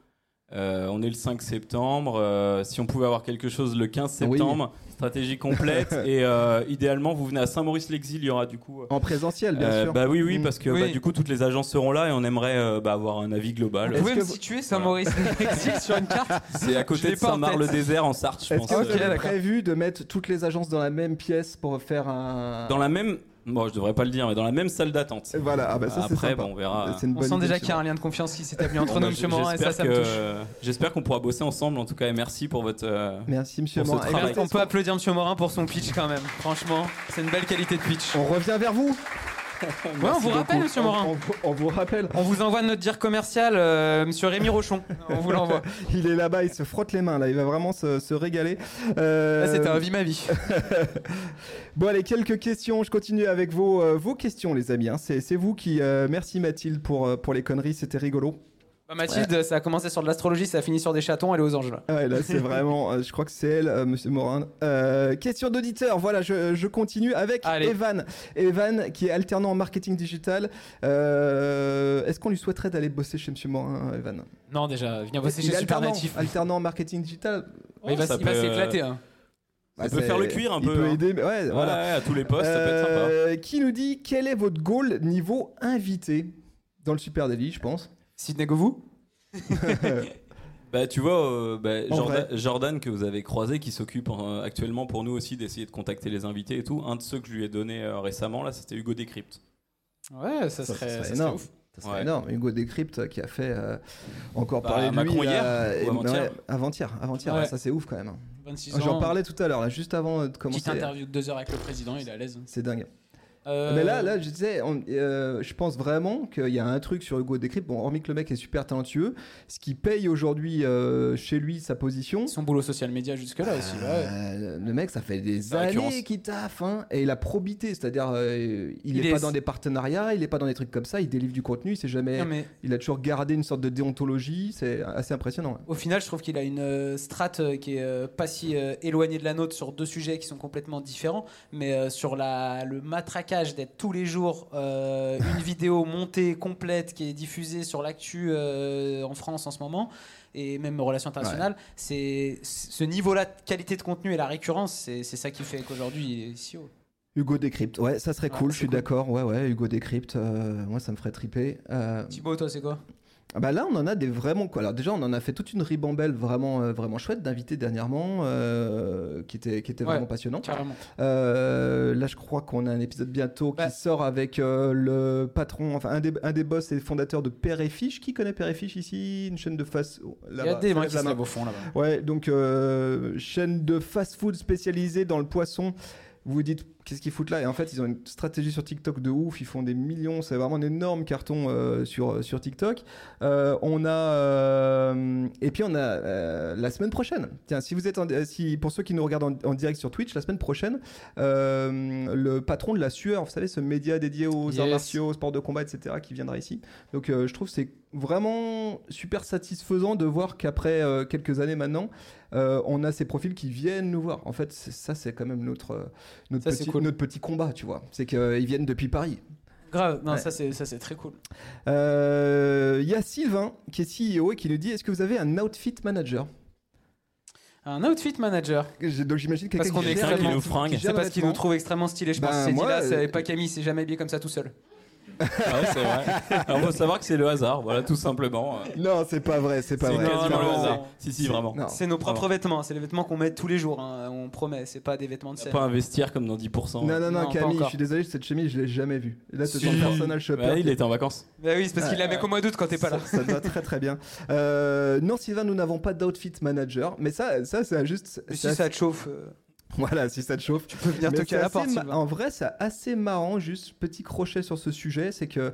Euh, on est le 5 septembre. euh, si on pouvait avoir quelque chose le 15 Oui. septembre, stratégie complète. et euh, idéalement, vous venez à Saint-Maurice-l'Exil. Il y aura du coup. euh, En présentiel, bien euh, sûr. bah oui, oui, Mm. parce que Oui. bah, du coup, toutes les agences seront là et on aimerait euh, bah, avoir un avis global. Vous Est-ce pouvez me situer Saint-Maurice exil sur une carte? C'est à côté de. Saint-Marc-le-Désert en Sarthe, je Est-ce pense. que vous avez prévu de mettre toutes les agences dans la même pièce pour faire un. Dans la même. Bon, je devrais pas le dire, mais dans la même salle d'attente. Voilà, ah bah ça Après, sympa. bon, on verra. On sent déjà qu'il y a un lien de confiance qui s'est établi entre nous, bah, monsieur Morin, et ça, j'espère ça me touche. J'espère qu'on pourra bosser ensemble en tout cas et merci pour votre. euh, Merci, monsieur Morin. Travail. restez- On peut applaudir monsieur Morin pour son pitch quand même. Franchement, c'est une belle qualité de pitch. On revient vers vous. Ouais, on vous rappelle, monsieur On- Morin. on, vous- on vous rappelle. On vous envoie notre dire commercial, euh, monsieur Rémi Rochon. On vous l'envoie. Il est là-bas, il se frotte les mains là, il va vraiment se, se régaler. Euh, Là, c'était un vie ma vie. Bon allez, quelques questions. Je continue avec vos, euh, vos questions, les amis. hein. C'est c'est vous qui. euh, merci Mathilde pour, pour les conneries, c'était rigolo. Bah, Mathilde, ça a commencé sur de l'astrologie, ça a fini sur des chatons, elle est aux anges là. Ouais, là c'est vraiment. euh, je crois que c'est elle, euh, Monsieur Morin. Euh, question d'auditeur. Voilà, je, je continue avec Allez. Evan. Evan qui est alternant en marketing digital. Euh, Est-ce qu'on lui souhaiterait d'aller bosser chez Monsieur Morin, Evan? Non, déjà, viens bosser Il chez alternant, Supernatif. alternant en marketing digital. il va, ça il va peut, s'éclater. hein. Ça peut faire le cuir un il peu, peut hein. aider, mais ouais, Ouais, voilà. ouais, à tous les postes, ça peut être sympa. Qui nous dit quel est votre goal niveau invité dans le Super Daily, je pense? Sidney Govou? Bah, tu vois, euh, bah, Jordan, vrai. Jordan, que vous avez croisé, qui s'occupe euh, actuellement pour nous aussi d'essayer de contacter les invités et tout. Un de ceux que je lui ai donné euh, récemment, là, c'était Hugo Décrypte. Ouais, ça Ça, serait, ça serait ça serait énorme. ouf. Ça serait Ouais. énorme. Hugo Décrypte euh, qui a fait euh, encore Bah, parler de Macron lui. hier, avant-hier. ouais, avant-hier, avant-hier, Ouais. ouais, ça c'est ouf quand même. 26 ans. J'en parlais tout à l'heure, là, juste avant de Petite commencer. interview de deux heures avec le président, il est à l'aise. C'est dingue. Euh, Mais là, là, je disais, on- euh, je pense vraiment qu'il y a un truc sur Hugo Décrypte. Bon, hormis que le mec est super talentueux, ce qui paye aujourd'hui euh, chez lui sa position. son boulot social media jusque-là aussi. ouais. Euh, le mec, ça fait des La années qu'il taffe, hein, et il a probité, c'est-à-dire, euh, il, Il est, est- pas dans des partenariats, il est pas dans des trucs comme ça, il délivre du contenu, il sait jamais, Non, mais il a toujours gardé une sorte de déontologie, c'est assez impressionnant. Au final, je trouve qu'il a une euh, strate euh, qui est euh, pas si euh, éloignée de la nôtre sur deux sujets qui sont complètement différents, mais euh, sur la, le matraquage d'être tous les jours euh, une vidéo montée complète qui est diffusée sur l'actu euh, en France en ce moment et même relations internationales, c'est ce niveau-là de qualité de contenu et la récurrence, c'est ça qui fait qu'aujourd'hui il est si haut. Hugo Décrypte, ouais, ça serait Ah, cool, je suis cool. d'accord, ouais, ouais, Hugo Décrypte, euh, moi ça me ferait triper. Thibaut, toi, c'est quoi? Bah là, on en a des vraiment quoi. Alors déjà, on en a fait toute une ribambelle vraiment euh, vraiment chouette d'invités dernièrement, euh, qui était qui était Ouais. vraiment passionnant. Carrément. Euh, là, je crois qu'on a un épisode bientôt Bah. qui sort avec le patron, enfin un des, un des boss et fondateurs de Père et Fiche. Qui connaît Père et Fiche ici? Une chaîne de fast. oh, Il y a des mains qui se au fond là-bas. Ouais, donc chaîne de fast-food spécialisée dans le poisson. Vous dites qu'est-ce qu'ils foutent là? Et en fait, ils ont une stratégie sur TikTok de ouf. Ils font des millions. C'est vraiment un énorme carton euh, sur sur TikTok. Euh, on a euh, et puis on a euh, la semaine prochaine. Tiens, si vous êtes en- euh, si pour ceux qui nous regardent en, en direct sur Twitch, la semaine prochaine, euh, le patron de la sueur, vous savez, ce média dédié aux arts martiaux, aux sports de combat, etc., qui viendra ici. Donc, euh, je trouve que c'est vraiment super satisfaisant de voir qu'après euh, quelques années maintenant, euh, on a ces profils qui viennent nous voir. En fait, ça, c'est quand même notre, euh, notre, Ça, petit, cool. notre petit combat, tu vois. C'est qu'ils viennent depuis Paris. Grave, non, Ouais. ça c'est c'est très cool. Euh, Il y a Sylvain qui est CEO et qui nous dit Est-ce que vous avez un outfit manager? Un outfit manager. Donc, j'imagine quelqu'un Parce qu'on qui est qui nous fringue. C'est parce qu'il nous trouve extrêmement stylé. Je pense Ben, que c'est là, euh, c'est pas Camille, il s'est jamais habillé comme ça tout seul. Ah ouais, c'est vrai. Alors, faut savoir que c'est le hasard, voilà, tout simplement. Non, c'est pas vrai, c'est pas C'est vrai. Non, quasiment non, le non. hasard. Si, si, vraiment. Non. C'est nos propres Vraiment. vêtements, c'est les vêtements qu'on met tous les jours, hein, on promet, c'est pas des vêtements de scène. Pas un vestiaire comme dans 10%. Non, non, non, Non, pas Camille, je encore. suis désolé, cette chemise, je l'ai jamais vue. Là, c'est Si. ton personal shopper. Ouais, il était en vacances. Bah oui, c'est parce qu'il Ouais. l'avait qu'au mois d'août quand t'es pas là. Ça, ça va très très bien. Euh, non, Sylvain, nous n'avons pas d'outfit manager, mais ça, ça c'est juste. Mais c'est si ça te chauffe, euh, Voilà, si ça te chauffe. tu peux venir Mais toquer à la porte. En vrai, c'est assez marrant, juste petit crochet sur ce sujet, c'est que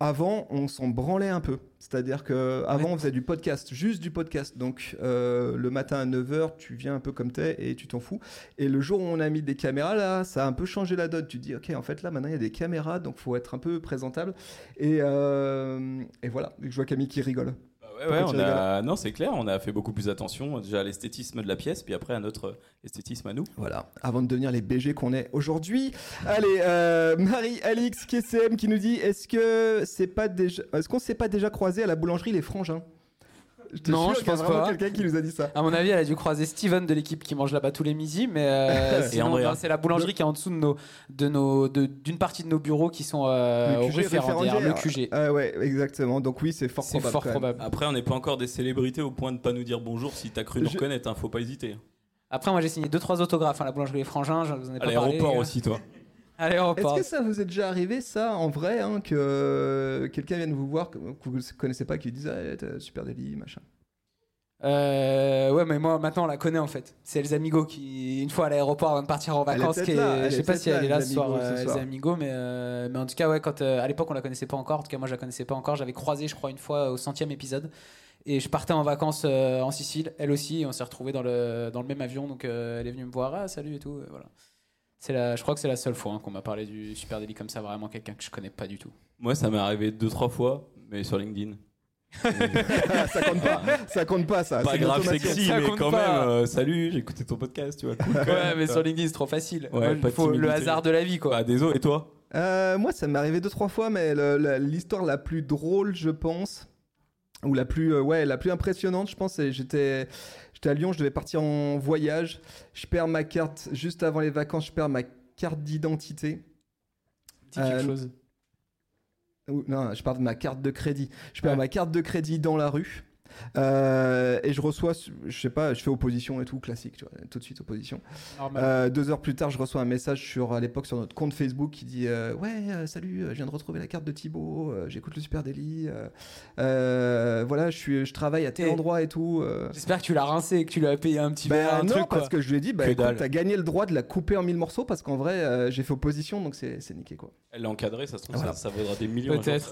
avant, on s'en branlait un peu. C'est-à-dire que avant, on faisait du podcast, juste du podcast. Donc, euh, le matin à 9h, tu viens un peu comme t'es et tu t'en fous. Et le jour où on a mis des caméras, là, ça a un peu changé la donne. Tu te dis, OK, en fait, là, maintenant, il y a des caméras, donc faut être un peu présentable. Et, euh, et voilà, je vois Camille qui rigole. Ouais, Pourquoi ouais, tu on a... Non, c'est clair, on a fait beaucoup plus attention déjà à l'esthétisme de la pièce, puis après à notre esthétisme à nous. Voilà, avant de devenir les BG qu'on est aujourd'hui. Allez, euh, Marie-Alix KCM qui nous dit est-ce que c'est pas déjà, est-ce qu'on s'est pas déjà croisé à la boulangerie Les Frangins? Je Non, je pense pas. quelqu'un qui nous a dit ça. À mon avis, elle a dû croiser Steven de l'équipe qui mange là-bas tous les midis, mais euh, sinon, ben, c'est la boulangerie qui est en dessous de nos, de nos, de- d'une partie de nos bureaux qui sont euh, Le au QG référendaire, le. QG. Ah ouais, exactement. Donc oui, c'est fort C'est probable. fort probable. Après, on n'est pas encore des célébrités au point de pas nous dire bonjour si t'as cru nous Je- reconnaître, hein, faut pas hésiter. Après, moi, j'ai signé deux trois autographes à la boulangerie Les Frangins. Je vous en ai À pas parlé. l'aéroport gars. aussi, toi. À Est-ce que ça vous est déjà arrivé, ça, en vrai, hein, que euh, quelqu'un vienne vous voir, que, que vous ne connaissez pas, qui vous dise ah, t'as super délit, machin? Euh, ouais, mais moi, maintenant, on la connaît en fait. C'est Elsa Amigo qui, une fois à l'aéroport avant de partir en vacances, qui est- je sais pas si elle est là Elsa ce soir, ce euh, soir. Elsa Amigo, mais, euh, mais en tout cas, ouais, quand, euh, à l'époque, on la connaissait pas encore. En tout cas, moi, je la connaissais pas encore. J'avais croisé, je crois, une fois au centième épisode. Et je partais en vacances euh, en Sicile, elle aussi, et on s'est retrouvés dans le, dans le même avion. Donc, euh, elle est venue me voir, ah, salut et tout. et voilà. C'est la, je crois que c'est la seule fois hein, qu'on m'a parlé du Super Daily comme ça, vraiment quelqu'un que je connais pas du tout. Moi, ça m'est arrivé deux, trois fois, mais sur LinkedIn. Ça compte pas, ça compte pas, ça. pas c'est grave sexy, Ça mais quand pas. même, euh, salut, j'ai écouté ton podcast, tu vois. cool, Ouais, même. mais sur LinkedIn, c'est trop facile. Ouais, Moi, faut le hasard de la vie, quoi. Bah, désolé, et toi? Euh, moi, ça m'est arrivé deux trois fois, mais le- la- l'histoire la plus drôle, je pense, ou la plus, euh, ouais, la plus impressionnante, je pense, c'est j'étais, j'étais à Lyon, je devais partir en voyage, je perds ma carte juste avant les vacances, je perds ma carte d'identité. Dis quelque Euh, chose. Non, je parle de ma carte de crédit. Je perds Ouais. ma carte de crédit dans la rue. Euh, et je reçois, je sais pas, je fais opposition et tout, classique, tu vois, tout de suite opposition. Normal. Euh, deux heures plus tard, je reçois un message sur, à l'époque sur notre compte Facebook qui dit euh, Ouais, euh, salut, euh, je viens de retrouver la carte de Thibaut, euh, j'écoute le Super Daily, euh, euh, voilà, je, suis, je travaille à tel Et- endroit et tout. euh. J'espère que tu l'as rincé et que tu lui as payé un petit Bah, verre, un non, truc, parce que je lui ai dit Bah t'as gagné le droit de la couper en mille morceaux parce qu'en vrai, euh, j'ai fait opposition donc c'est c'est niqué quoi. Elle l'a encadré, ça se trouve, Voilà. ça, ça vaudra des millions. Peut-être.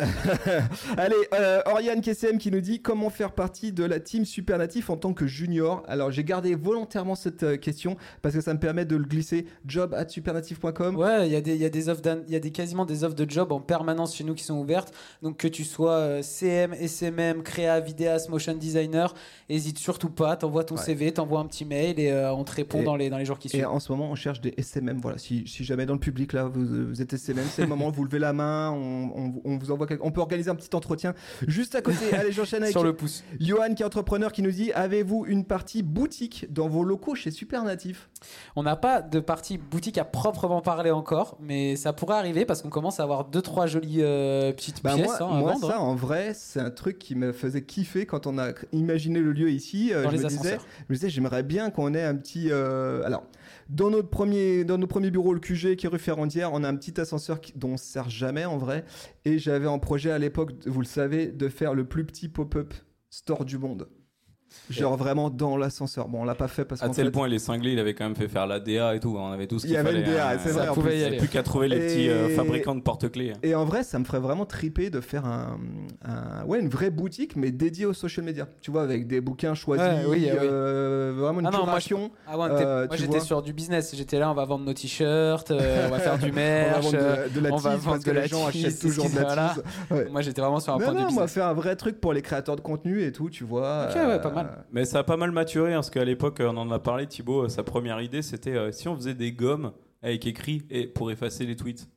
Allez, euh, Oriane KCM qui nous dit comment faire partie de la team Supernatif en tant que junior. Alors j'ai gardé volontairement cette euh, question parce que ça me permet de le glisser job at supernatif.com. Ouais, il y a des, il y a des offres, il y a des quasiment des offres de job en permanence chez nous qui sont ouvertes. Donc que tu sois euh, CM, SMM, créa, vidéaste, motion designer, hésite surtout pas. T'envoies ton Ouais. CV, t'envoies un petit mail et euh, on te répond Et- dans les dans les jours qui Et suivent. en ce moment, on cherche des SMM. Voilà, si, si jamais dans le public là, vous, vous êtes SMM, c'est le moment. Vous levez la main, on, on- on vous envoie. quelque- On peut organiser un petit entretien juste à côté. Allez, j'enchaîne avec Sur le pouce. Johan qui est entrepreneur qui nous dit avez-vous une partie boutique dans vos locaux chez Supernatif? On n'a pas de partie boutique à proprement parler encore, mais ça pourrait arriver parce qu'on commence à avoir deux trois jolies euh, petites Bah, pièces moi, hein, à moi, vendre. ça en vrai c'est un truc qui me faisait kiffer quand on a imaginé le lieu ici. Euh, Dans je, les me disais, je me disais j'aimerais bien qu'on ait un petit euh, alors dans notre premier dans nos premiers bureaux le QG qui est rue Ferrandière on a un petit ascenseur qui- dont on se sert jamais en vrai et j'avais en projet à l'époque vous le savez de faire le plus petit pop-up store du monde. Genre vraiment dans l'ascenseur. Bon, on l'a pas fait parce À qu'en tel fait, point, il est cinglé, il avait quand même fait faire la DA et tout. On avait tout ce Il qu'il y avait fallait. une DA, hein. c'est Ça vrai. en pouvait plus. y Il aller. plus qu'à trouver les Et- petits euh, fabricants de porte-clés. Et en vrai, ça me ferait vraiment triper de faire un, un- ouais, une vraie boutique, mais dédiée aux social media. Tu vois, avec des bouquins choisis, Ouais, oui, oui. euh, vraiment une Ah non, moi, je- curation. Ah ouais, on Euh, j'étais sur du business. J'étais là, on va vendre nos t-shirts, euh, on va faire du On va merch. vendre euh, de, de la on tease va parce vendre que les gens achètent toujours de la tease. Moi j'étais vraiment sur un point de moi, business. faire un vrai truc pour les créateurs de contenu et tout, tu vois. Ok, ouais, pas mal. Mais ça a pas mal maturé, hein, parce qu'à l'époque, on en a parlé, Thibaut, euh, sa première idée, c'était euh, si on faisait des gommes avec écrit et pour effacer les tweets.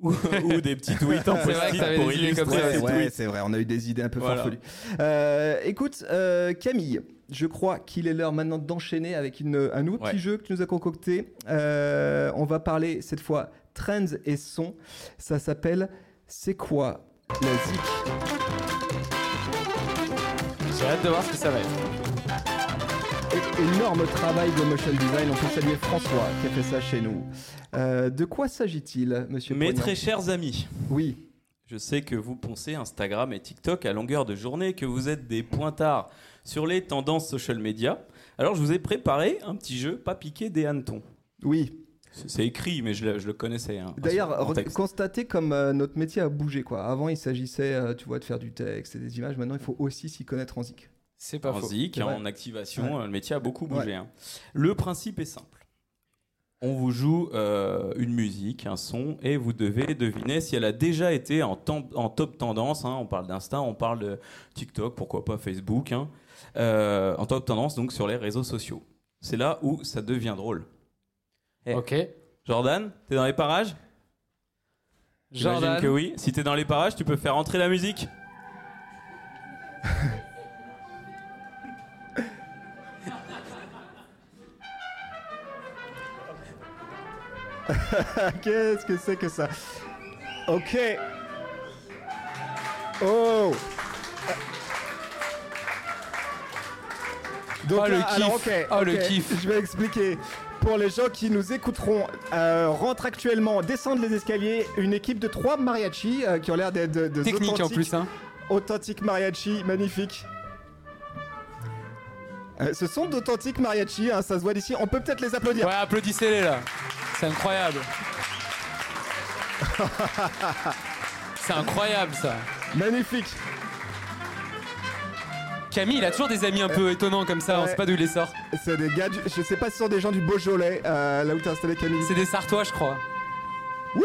ou, ou des petits tweets en C'est vrai que post-it pour illustrer ces Ouais, tweets. c'est vrai, on a eu des idées un peu Voilà. farfelues. Euh, écoute, euh, Camille, je crois qu'il est l'heure maintenant d'enchaîner avec une- un nouveau Ouais. petit jeu que tu nous as concocté. Euh, on va parler cette fois trends et sons. Ça s'appelle C'est quoi la zik J'ai hâte de voir ce que ça va être. Énorme travail de motion design. On peut saluer François qui a fait ça chez nous. Euh, de quoi s'agit-il, monsieur Mes Poignant très chers amis, Oui. je sais que vous poncez Instagram et TikTok à longueur de journée, que vous êtes des pointards sur les tendances social media. Alors je vous ai préparé un petit jeu, pas piquer des hannetons. Oui. C'est écrit, mais je le, je le connaissais. hein, D'ailleurs, constatez comme euh, notre métier a bougé. Quoi. Avant, il s'agissait, euh, tu vois, de faire du texte et des images. Maintenant, il faut aussi s'y connaître en zik. C'est pas en faux. zik, vrai. en activation, Ouais. euh, le métier a beaucoup bougé. hein. Le principe est simple. On vous joue euh, une musique, un son, et vous devez deviner si elle a déjà été en, top tendance. hein. On parle d'Insta, on parle de TikTok, pourquoi pas Facebook. hein. Euh, en top tendance, donc sur les réseaux sociaux. C'est là où ça devient drôle. Eh. Ok. Jordan, t'es dans les parages? J'imagine Jordan. que oui. Si t'es dans les parages, tu peux faire entrer la musique. Qu'est-ce que c'est que ça? Ok. Oh Donc Oh, le là, alors, kiff. ok, Oh, le ok, kiff. Je vais expliquer. Pour les gens qui nous écouteront, euh, rentre actuellement, descendent les escaliers, une équipe de trois mariachis euh, qui ont l'air d'être de, de Technique en plus, hein. Authentiques mariachi, magnifique. Euh, ce sont d'authentiques mariachis, hein, ça se voit d'ici. On peut peut-être les applaudir. Ouais, applaudissez-les là. C'est incroyable. C'est incroyable ça. Magnifique. Camille, il a toujours des amis un peu étonnants comme ça, on Ouais. sait pas d'où il les sort. C'est des gars, du- je sais pas si ce sont des gens du Beaujolais, euh, là où t'es installé Camille. C'est des Sartois, je crois. Wouh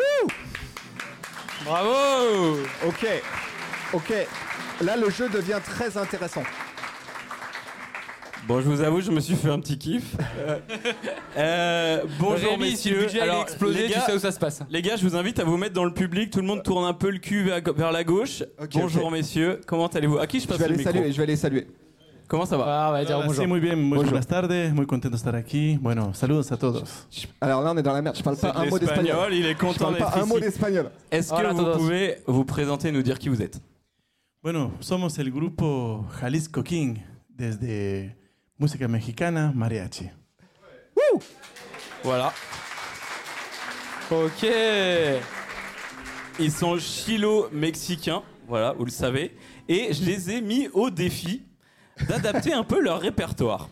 Bravo Ok, ok. Là, le jeu devient très intéressant. Bon, je vous avoue, je me suis fait un petit kiff. Euh, euh, bonjour Rémi, si le messieurs. budget il est explosé, les tu gars, sais où ça se passe. les gars, je vous invite à vous mettre dans le public. Tout le monde tourne un peu le cul vers, vers la gauche. Ok, bonjour ok. messieurs. Comment allez-vous À qui je Je passe vais le aller micro saluer, je vais aller saluer. Comment ça va Ah, on va dire bonjour. sí, muy bien, muy Bonjour. buenas tardes, muy contento de estar aquí. Bueno, saludos a todos. Alors là, on est dans la merde, je parle pas un mot d'espagnol. Il est Je content parle pas d'être un mot ici. d'espagnol. Est-ce que Hola vous todos. pouvez vous présenter et nous dire qui vous êtes Bueno, somos el grupo Jalisco King, desde música mexicana, mariachi. Voilà. Ok. Ils sont chilo-mexicains, voilà, vous le savez. Et je les ai mis au défi d'adapter un peu leur répertoire.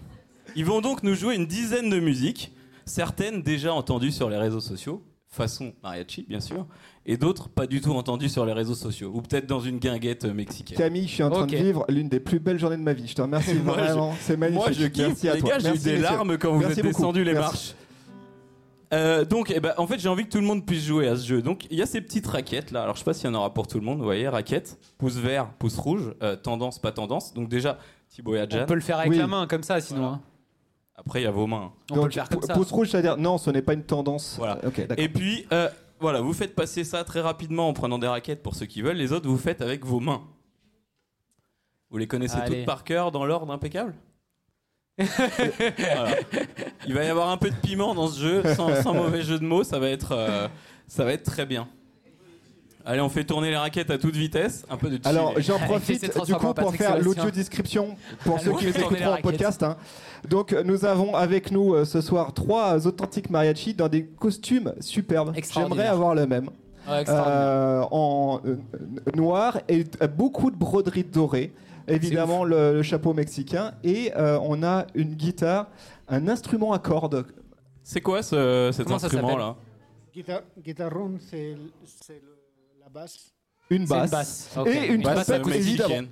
Ils vont donc nous jouer une dizaine de musiques, certaines déjà entendues sur les réseaux sociaux, façon mariachi bien sûr, et d'autres pas du tout entendues sur les réseaux sociaux, ou peut-être dans une guinguette euh, mexicaine. Camille, je suis en train de vivre l'une des plus belles journées de ma vie. Je te remercie Moi, je- vraiment, c'est magnifique. Moi je kiffe, Merci à les toi. gars, j'ai eu des messieurs. larmes quand vous Merci êtes beaucoup. descendus les Merci. marches. Euh, donc, eh ben, en fait, j'ai envie que tout le monde puisse jouer à ce jeu. Donc, il y a ces petites raquettes là. Alors, je sais pas s'il y en aura pour tout le monde. Vous voyez, raquettes, pouce vert, pouce rouge, euh, tendance, pas tendance. Donc déjà, Thibaut et On Adjan. peut le faire avec Oui. la main comme ça sinon. hein. Après, il y a vos mains. On peut Donc, le faire comme ça. pouce rouge, c'est-à-dire non, ce n'est pas une tendance. Voilà. Ok, d'accord. Et puis, euh, voilà, vous faites passer ça très rapidement en prenant des raquettes pour ceux qui veulent. Les autres, vous faites avec vos mains. Vous les connaissez Allez. toutes par cœur dans l'ordre impeccable Voilà. Il va y avoir un peu de piment dans ce jeu, sans, sans mauvais jeu de mots, ça va être, euh, ça va être très bien. Allez, on fait tourner les raquettes à toute vitesse, un peu de. Alors j'en profite du coup pour Patrick faire Sébastien. l'audio description pour ceux qui nous tourner écouteront en podcast. hein. Donc nous avons avec nous euh, ce soir trois authentiques mariachis dans des costumes superbes. Extraordinaire. J'aimerais avoir le même. Ouais, extraordinaire. Euh, en euh, noir et euh, beaucoup de broderies dorées. Évidemment le, le chapeau mexicain et euh, on a une guitare, un instrument à cordes. C'est quoi ce, cet Comment ça instrument-là? Guitar- c'est le- c'est le- la basse. Une une basse. basse. Et une Basse trompette, mexicaine. évidemment.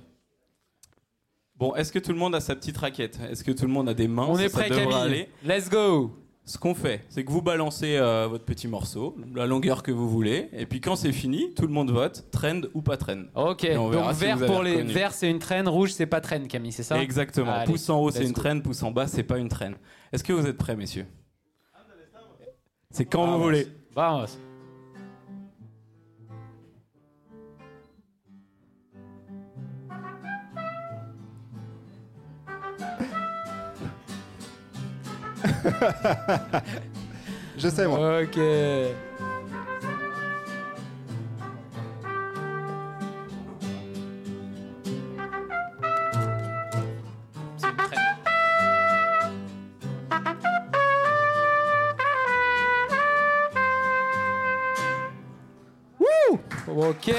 Bon, est-ce que tout le monde a sa petite raquette? Est-ce que tout le monde a des mains? On Ça, est prêt, Camille. aller. Let's go. Ce qu'on fait, c'est que vous balancez euh, votre petit morceau, la longueur que vous voulez, et puis quand c'est fini, tout le monde vote, trend ou pas trend. Ok. Donc si vert pour les reconnu. vert c'est une traîne, rouge c'est pas traîne, Camille, c'est ça? Exactement. Allez, pouce en haut, c'est une traîne, pouce en bas, c'est pas une traîne. Est-ce que vous êtes prêts, messieurs? C'est quand Vamos. vous voulez. Vamos. Je sais moi. Ok. Ok.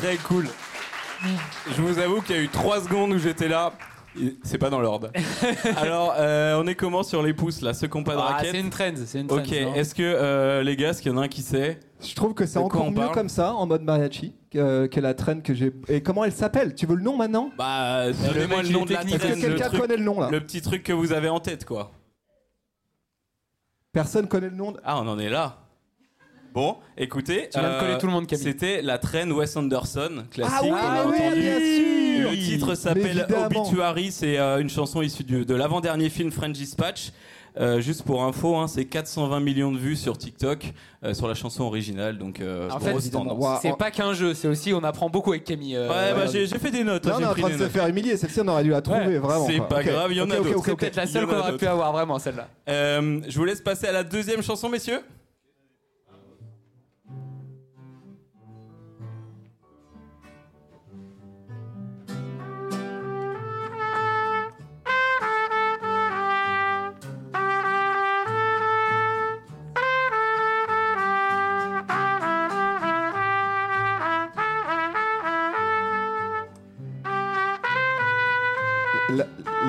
Très cool. Je vous avoue qu'il y a eu trois secondes où j'étais là. C'est pas dans l'ordre. Alors, euh, on est comment sur les pouces là Ceux qui n'ont pas de Ah, c'est une trend, c'est une trend. Ok, non est-ce que euh, les gars, est-ce qu'il y en a un qui sait Je trouve que c'est De quoi encore on mieux parle comme ça, en mode mariachi, que, que la traîne que j'ai. Et comment elle s'appelle? Tu veux le nom maintenant? Bah, donnez-moi mec, le il nom est de la. Est-ce traîne, le, quelqu'un truc- connaît le nom là? le petit truc que vous avez en tête, quoi. Personne connaît le nom. de- Ah, on en est là. Bon, écoutez, Tu viens de coller tout le monde, Camille. C'était la traîne Wes Anderson, classique. Ah oui, on a ah oui, entendu. bien sûr Le titre s'appelle. Obituary, c'est euh, une chanson issue du- de l'avant-dernier film French Dispatch. Euh, juste pour info, hein, c'est 420 millions de vues sur TikTok euh, sur la chanson originale, donc euh, En fait, grosse tendance. C'est pas qu'un jeu, c'est aussi on apprend beaucoup avec Camille. euh, Ouais, bah, j'ai j'ai fait des notes. Là, hein, on j'ai est en pris train de des se notes. faire humilier. Celle-ci, on aurait dû la trouver, Ouais, vraiment. c'est quoi. pas Ok. grave, il y en a Ok, ok, d'autres. ok, C'est peut-être la Il y seule en qu'on a aurait pu avoir vraiment celle-là. Euh, je vous laisse passer à la deuxième chanson, messieurs.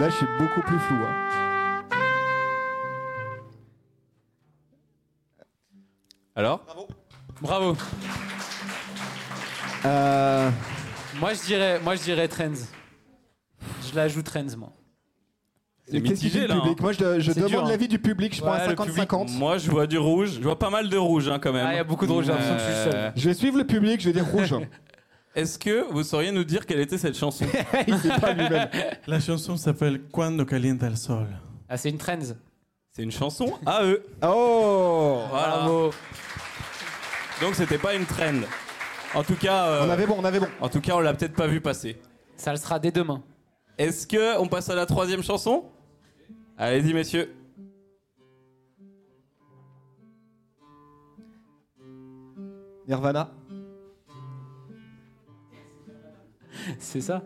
Là, je suis beaucoup plus flou. hein. Alors? Bravo. Euh, Moi je dirais, moi je dirais trends. Je l'ajoute trends moi. C'est mitigé le là. hein. public Moi, je, je demande hein. l'avis du public. Je prends Ouais, un le public, 50-50. Moi, je vois du rouge. Je vois pas mal de rouge hein, quand même. Ah, il y a beaucoup de rouge, j'ai l'impression que je suis le seul. Euh, Je vais suivre le public. Je vais dire rouge. Est-ce que vous sauriez nous dire quelle était cette chanson Il sait pas lui-même. La chanson s'appelle Cuando calienta el sol. Ah c'est une trends. C'est une chanson à eux. Oh Voilà. Bravo. Donc c'était pas une trend. En tout cas, euh, On avait bon, on avait bon. en tout cas, on l'a peut-être pas vu passer. Ça le sera dès demain. Est-ce que on passe à la troisième chanson? Allez-y, messieurs. Nirvana. C'est ça.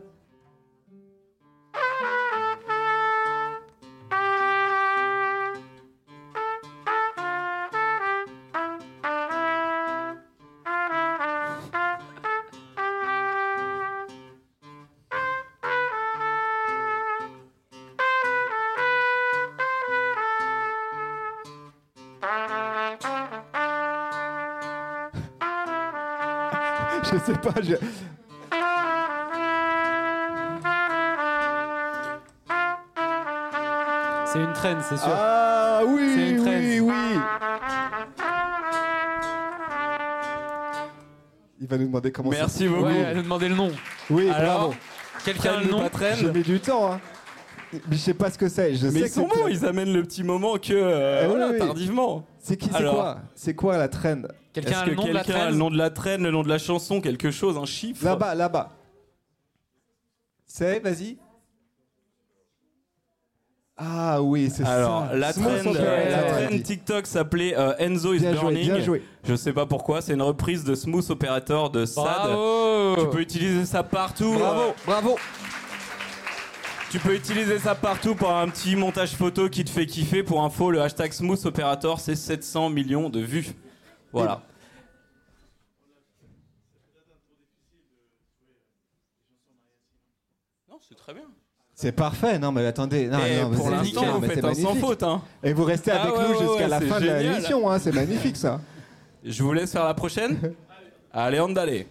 Je sais pas. je- C'est une trend, c'est sûr. Ah C'est oui, une trend. oui, oui. Il va nous demander comment ça Merci beaucoup. Ouais, elle nous demandait le nom. Oui, Alors, bravo. Quelqu'un a le nom J'ai mis du temps. Hein. Mais je sais pas ce que c'est. Je Mais sais ils que sont c'est bons, ils amènent le petit moment que euh, Eh oui, voilà, oui. tardivement. C'est qui C'est Alors. quoi? C'est quoi la trend Quelqu'un Est-ce a que le nom de la quelqu'un a le nom de la traîne, le nom de la chanson, quelque chose, un chiffre? Là-bas, là-bas. C'est, vas-y. Ah oui, c'est ça. Alors, la Smooth trend, la. TikTok s'appelait euh, Enzo is Bien joué, Burning. bien joué. Je sais pas pourquoi, c'est une reprise de Smooth Operator de Sad. Bravo Tu peux utiliser ça partout. Bravo, euh, bravo. tu peux utiliser ça partout pour un petit montage photo qui te fait kiffer. Pour info, le hashtag Smooth Operator, c'est 700 millions de vues. Voilà. Non, c'est très bien. C'est parfait. Non, mais attendez. Non, Et non, mais pour c'est l'instant, nickel, vous mais faites c'est un sans magnifique. faute. Hein. Et vous restez Ah avec ouais, nous ouais, jusqu'à ouais, la c'est fin de la génial. l'émission. Hein, c'est magnifique ça. Je vous laisse faire la prochaine. Allez, on d'aller.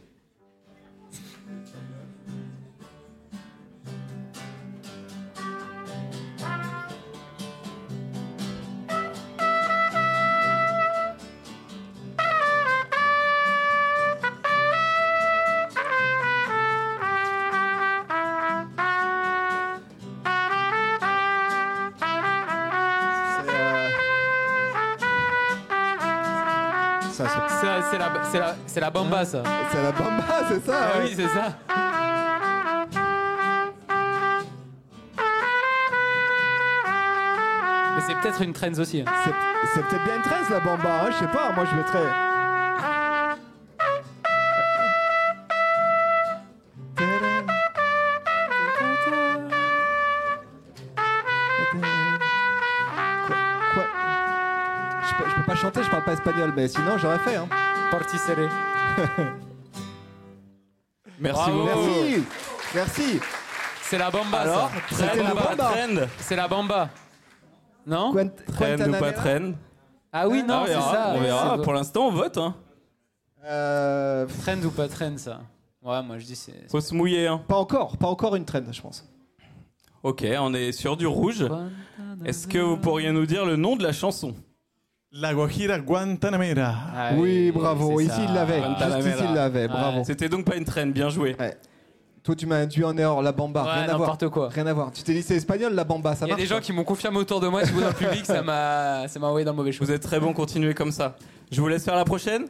C'est la, bamba, ça. c'est la bamba, c'est ça. Ah hein oui, c'est ça. Mais c'est peut-être une trends aussi. hein. C'est c'est peut-être bien une 13 la bamba, hein, je sais pas, moi je mettrais. Quoi, quoi? Je, peux, je peux pas chanter, je parle pas espagnol, mais sinon j'aurais fait. Hein. Parti serré. Merci Bravo. beaucoup. Merci, merci. C'est la bamba, Alors, ça. C'était la ou pas bamba. trend C'est la bamba. Non Trend ou pas trend Ah oui, non, on c'est verra. ça. On verra. Pour l'instant, on vote. Hein. Euh, Trend ou pas trend, ça Ouais, moi je dis c'est. Faut se mouiller. Hein. Pas encore, pas encore une trend, je pense. Ok, on est sur du rouge. Est-ce que vous pourriez nous dire le nom de la chanson? La Guajira Guantanamera. Ah oui, bravo. Ici il l'avait. Juste ici il l'avait. Bravo. C'était donc pas une trend, bien joué. Toi tu m'as induit en erreur. La bamba, Ouais, rien à voir. n'importe quoi. Rien à voir. Tu t'es dit c'est espagnol, la bamba, ça Il y a marche. des gens qui m'ont confirmé autour de moi, si vous dans le public, ça m'a ça m'a envoyé dans le mauvais chose. Vous êtes très bon, continuez comme ça. Je vous laisse faire la prochaine.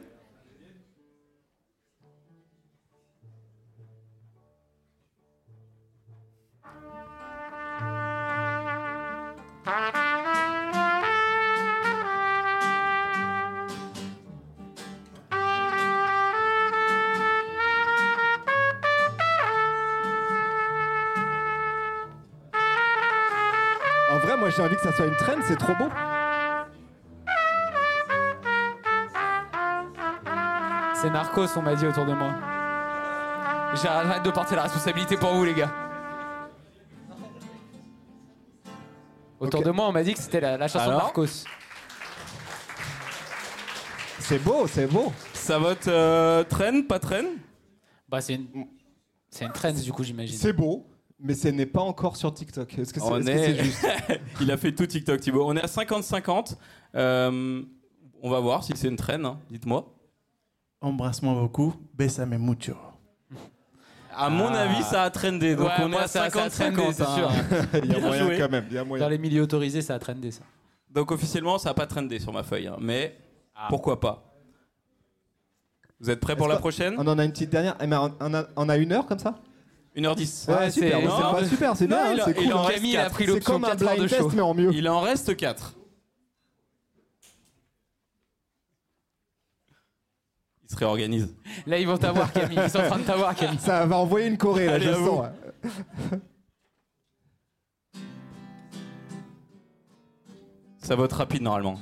J'ai envie que ça soit une trend, c'est trop beau. C'est Narcos, on m'a dit autour de moi. J'arrête de porter la responsabilité pour vous, les gars. Autour Ok. de moi, on m'a dit que c'était la, la chanson de Alors Narcos. C'est beau, c'est beau. Ça vote euh, trend, pas trend Bah, c'est une. C'est une trend, du coup, j'imagine. C'est beau, mais ce n'est pas encore sur TikTok. Est-ce que c'est est- juste Il a fait tout TikTok, Thibaut. On est à 50-50. Euh, on va voir si c'est une trend, hein. dites-moi. Embrasse-moi beaucoup, bésame mucho. À mon Ah. avis, ça a trendé. Donc Ouais, on est à ça- ça a 50-50. trendé, c'est hein. sûr. Il y a Bien moyen joué. quand même. Il y a moyen. Dans les milieux autorisés, ça a trendé, ça. Donc officiellement, ça n'a pas trendé sur ma feuille. hein. Mais Ah. pourquoi pas? Vous êtes prêts pour la prochaine? On en a une petite dernière. A, on a une heure comme ça? 1h10. Ouais, Ah, super. c'est- non, pas super, c'est bien. il hein, c'est il cool. en reste Camille a quatre. pris C'est l'option comme un 4 heures de blind test, show. mais en mieux. Il en reste 4. Il se réorganise. Là, ils vont t'avoir, Camille. Ils sont en train de t'avoir, Camille. Ça va envoyer une Corée, là, je le sens. Ça vote rapide normalement.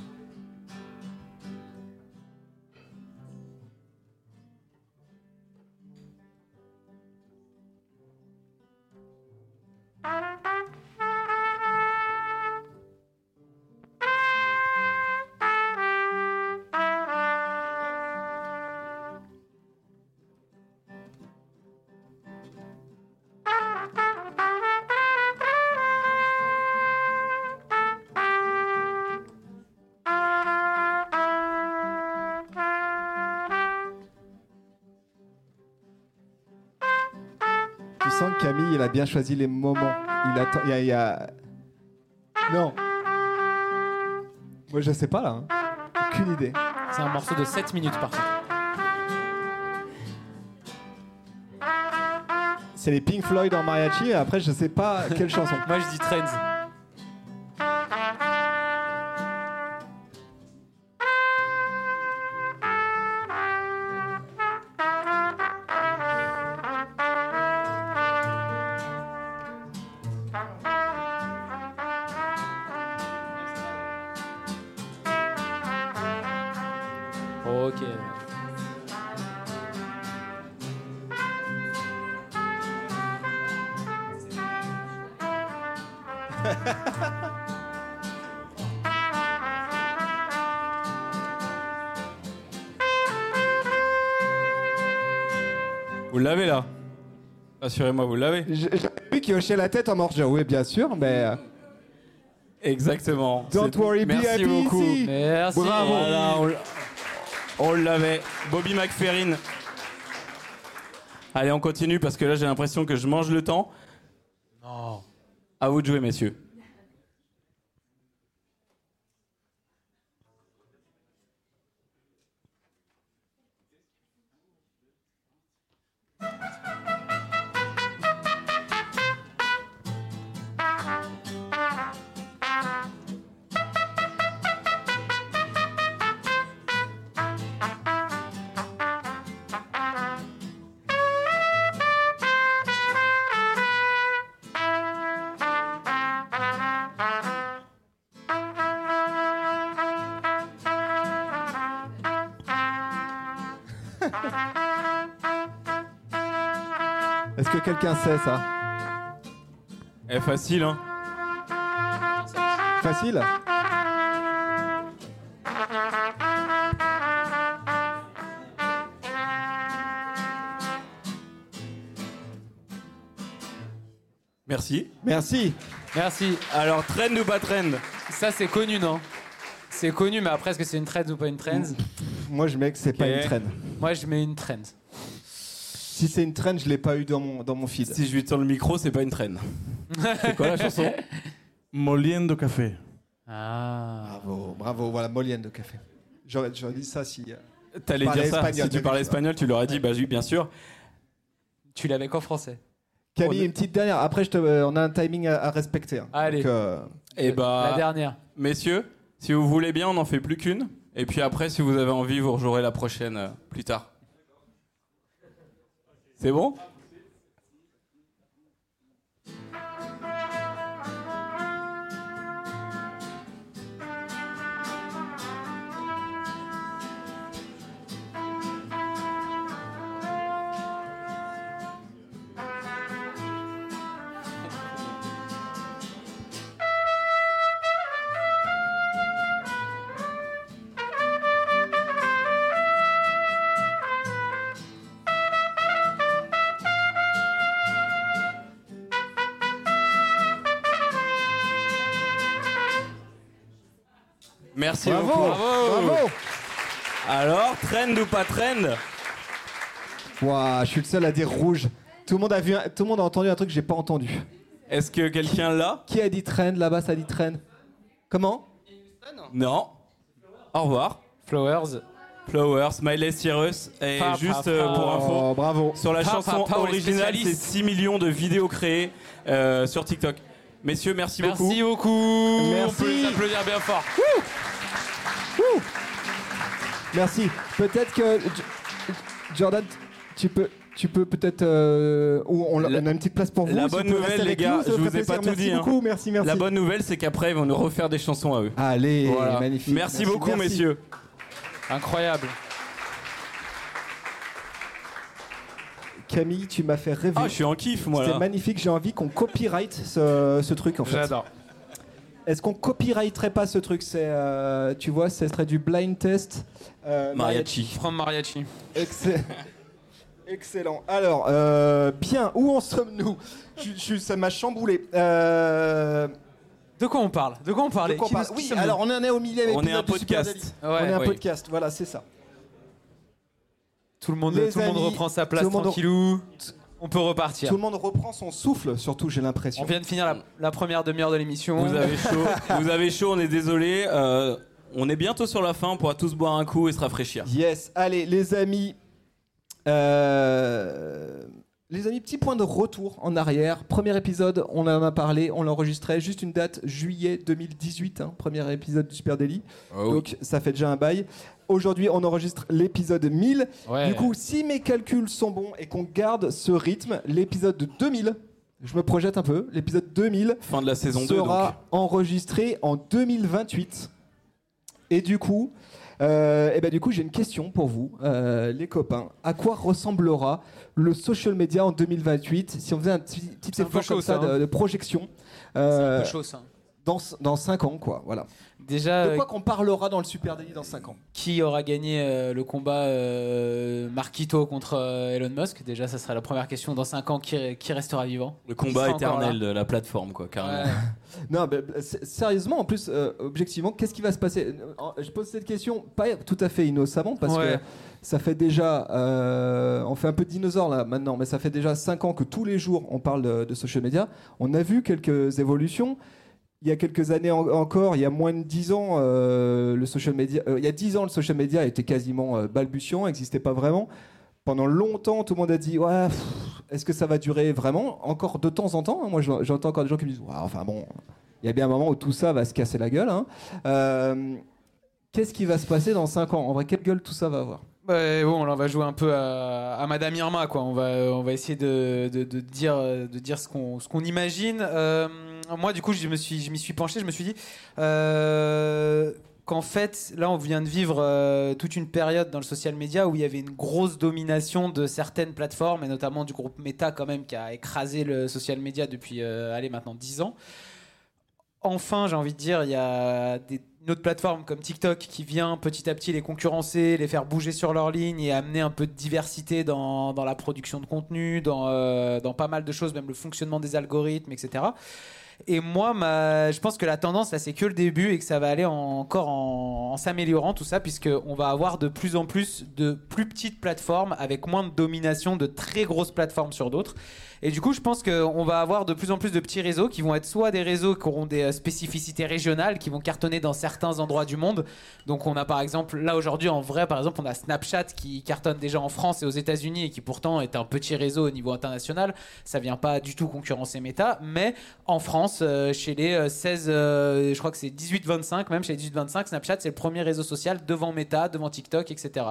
Tu sens que Camille, il a bien choisi les moments. Il attend. Il y a, il y a- Non. Moi, je sais pas là. hein. Aucune idée. C'est un morceau de 7 minutes, par contre. c'est les Pink Floyd en mariachi. Et après, je sais pas quelle chanson. Moi, je dis Trends. Assurez-moi, vous l'avez J- J'avais vu qu'il hochait la tête en mort. Oui, bien sûr, mais. euh, Exactement. Don't C'est- worry, be Merci happy beaucoup. ici. Merci. Bravo. Voilà, on l- on l'avait. Bobby McFerrin. Allez, on continue parce que là, j'ai l'impression que je mange le temps. Non. À vous de jouer, messieurs. Ça Eh, facile, hein Facile Merci. Merci. Merci. Alors, trend ou pas trend? Ça, c'est connu, non? C'est connu, mais après, est-ce que c'est une trend ou pas une trend? Moi, je mets que c'est pas Ok. une trend. Moi, je mets une trend. Si c'est une trend, je l'ai pas eu dans mon, dans mon feed. Si je lui tends le micro, c'est pas une trend. c'est quoi la chanson Moliendo café. Ah. Bravo, bravo. Voilà, Molienne de café. J'aurais j'aurais dit ça si. euh, T'allais dire ça. espagnol, si tu parlais espagnol, tu l'aurais dit, bah oui, bien sûr. Tu l'avais qu'en français. Camille, On- une petite dernière. Après, je te, euh, on a un timing à, à respecter. hein. Allez. Donc, euh, Et La bah, dernière. messieurs, si vous voulez bien, on n'en fait plus qu'une. Et puis après, si vous avez envie, vous rejouerez la prochaine euh, plus tard. C'est bon? Trend ou pas trend Ouah, je suis le seul à dire rouge. Tout le monde a vu, un- tout le monde a entendu un truc que j'ai pas entendu. Est-ce que quelqu'un l'a Qui a dit trend là-bas Ça dit trend. Comment Non. Au revoir. Flowers. Flowers, Miley Cyrus. Et Pa, pa, juste euh, pa. pour info, Oh, bravo. sur la Pa, chanson pa, pa, on est originale, c'est spécialiste. 6 millions de vidéos créées euh, sur TikTok. Messieurs, merci, beaucoup. Merci beaucoup. Merci. On peut les applaudir bien fort. Merci. Peut-être que Jordan, tu peux, tu peux peut-être, euh, ou on, a une petite place pour vous. la bonne nouvelle, les gars, nous, je vous ai pas tout dit, Merci hein. beaucoup, merci, merci. La bonne nouvelle, c'est qu'après, ils vont nous refaire des chansons à eux. Allez, Voilà. magnifique. Merci, beaucoup, merci. messieurs. Incroyable. Camille, tu m'as fait rêver. Ah, je suis en kiff, moi, C'était là. magnifique. J'ai envie qu'on copyright ce, ce truc en fait. J'adore. Est-ce qu'on copyrighterait pas ce truc C'est, euh, tu vois, ce serait du blind test. euh, Mariachi. From Mariachi. Excellent. Excellent. Alors, euh, bien, où en sommes-nous? Je- je- Ça m'a chamboulé. Euh, De quoi on parle? De quoi on de parlait quoi on parle Oui, alors on en est au milieu. On est un podcast. Ouais, on est un oui. podcast, voilà, c'est ça. Tout le monde, Les tout le monde reprend sa place tout le monde- tranquillou. On peut repartir. Tout le monde reprend son souffle, surtout, j'ai l'impression. On vient de finir la, la première demi-heure de l'émission. Vous avez chaud. vous avez chaud, on est désolé. Euh, on est bientôt sur la fin, on pourra tous boire un coup et se rafraîchir. Yes, allez, les amis. euh, Les amis, petit point de retour en arrière. Premier épisode, on en a parlé, on l'enregistrait. Juste une date, juillet 2018, hein, premier épisode du Super Daily. Donc ça fait déjà un bail. Aujourd'hui, on enregistre l'épisode 1000. Ouais. Du coup, si mes calculs sont bons et qu'on garde ce rythme, l'épisode 2000, je me projette un peu, l'épisode 2000 Fin de la saison 2, sera donc. enregistré en 2028. Et du coup, euh, eh ben du coup, j'ai une question pour vous, euh, les copains. À quoi ressemblera le social media en 2028 si on faisait un petit, petit effort comme chaud, ça ça, hein. de, de projection C'est un euh, peu chaud ça. dans, dans 5 ans, quoi. Voilà. Déjà, De quoi euh, qu'on parlera dans le Super Daily dans 5 ans qui aura gagné euh, le combat euh, Marquito contre euh, Elon Musk? Déjà, ça sera la première question. Dans 5 ans, qui, qui restera vivant? Le combat éternel de la plateforme, quoi, carrément. Ouais. Non, mais, s- sérieusement, en plus, euh, objectivement, qu'est-ce qui va se passer? Je pose cette question pas tout à fait innocemment parce Ouais. que ça fait déjà, euh, on fait un peu de dinosaure là maintenant, mais ça fait déjà 5 ans que tous les jours on parle de, de social media. On a vu quelques évolutions. Il y a quelques années en- encore, il y a moins de 10 ans, euh, le social media, euh, il y a 10 ans, le social media était quasiment euh, balbutiant, n'existait pas vraiment. Pendant longtemps, tout le monde a dit est-ce que ça va durer vraiment? Encore de temps en temps, hein, moi je- j'entends encore des gens qui me disent enfin bon, il y a bien un moment où tout ça va se casser la gueule. hein. Qu'est-ce qui va se passer dans 5 ans? En vrai, quelle gueule tout ça va avoir? Bah, bon, on va jouer un peu à, Madame Irma, quoi. On va, on va essayer de, de, dire, ce qu'on imagine. Moi, du coup, je me suis, je m'y suis penché. Je me suis dit euh, qu'en fait, là, on vient de vivre euh, toute une période dans le social media où il y avait une grosse domination de certaines plateformes et notamment du groupe Meta, quand même, qui a écrasé le social media depuis, euh, allez, maintenant 10 ans. Enfin, j'ai envie de dire, il y a des, une autre plateforme comme TikTok qui vient petit à petit les concurrencer, les faire bouger sur leur ligne et amener un peu de diversité dans, dans la production de contenu, dans, dans pas mal de choses, même le fonctionnement des algorithmes, etc. Et moi, je pense que la tendance, là, c'est que le début et que ça va aller en- encore en, en s'améliorant, tout ça, puisqu'on va avoir de plus en plus de plus petites plateformes avec moins de domination de très grosses plateformes sur d'autres. Et du coup, je pense qu'on va avoir de plus en plus de petits réseaux qui vont être soit des réseaux qui auront des euh, spécificités régionales, qui vont cartonner dans certains endroits du monde. Donc, on a par exemple, là aujourd'hui, en vrai, par exemple, on a Snapchat qui cartonne déjà en France et aux États-Unis et qui pourtant est un petit réseau au niveau international. Ça vient pas du tout concurrencer Meta, mais en France, euh, chez les euh, 16, euh, je crois que c'est 18-25, même chez les 18-25, Snapchat c'est le premier réseau social devant Meta, devant TikTok, etc.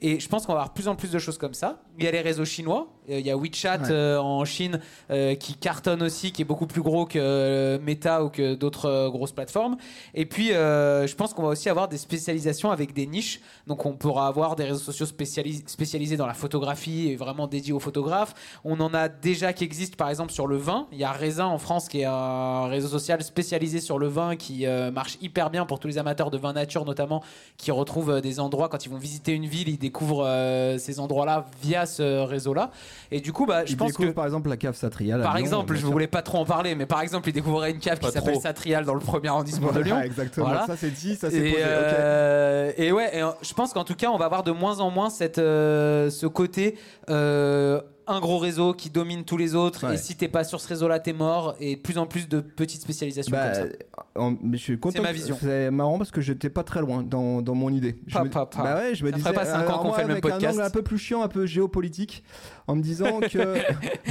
Et je pense qu'on va avoir de plus en plus de choses comme ça. Il y a les réseaux chinois, il y a WeChat Ouais. euh, en Chine euh, qui cartonne aussi, qui est beaucoup plus gros que euh, Meta ou que d'autres euh, grosses plateformes. Et puis, je pense qu'on va aussi avoir des spécialisations avec des niches. Donc, on pourra avoir des réseaux sociaux spécialis- spécialisés dans la photographie et vraiment dédiés aux photographes. On en a déjà qui existent, par exemple, sur le vin. Il y a Raisin en France qui est un réseau social spécialisé sur le vin qui euh, marche hyper bien pour tous les amateurs de vin nature, notamment, qui retrouvent euh, des endroits quand ils vont visiter une ville, ils découvrent euh, ces endroits-là via ce réseau-là. Et du coup, bah, je Je pense que. Par exemple la cave Satrial. Par Lyon, exemple, je voulais pas trop en parler, mais par exemple, il découvrait une cave qui s'appelle. Satrial dans le premier arrondissement de Lyon. Voilà, exactement. Voilà. Ça c'est dit, ça c'est Et, posé. euh, et ouais, et, euh, je pense qu'en tout cas, on va avoir de moins en moins cette, euh, ce côté euh, un gros réseau qui domine tous les autres. Ouais. Et si t'es pas sur ce réseau-là, t'es mort. Et plus en plus de petites spécialisations Bah, comme ça. en- mais je suis content. C'est ma vision. C'est marrant parce que j'étais pas très loin dans, dans mon idée. Je Pa, me- pa, pa. Bah ouais, je me Ça disais. pas cinq ans alors qu'on fait le même podcast. Un angle un peu plus chiant, un peu géopolitique, en me disant que.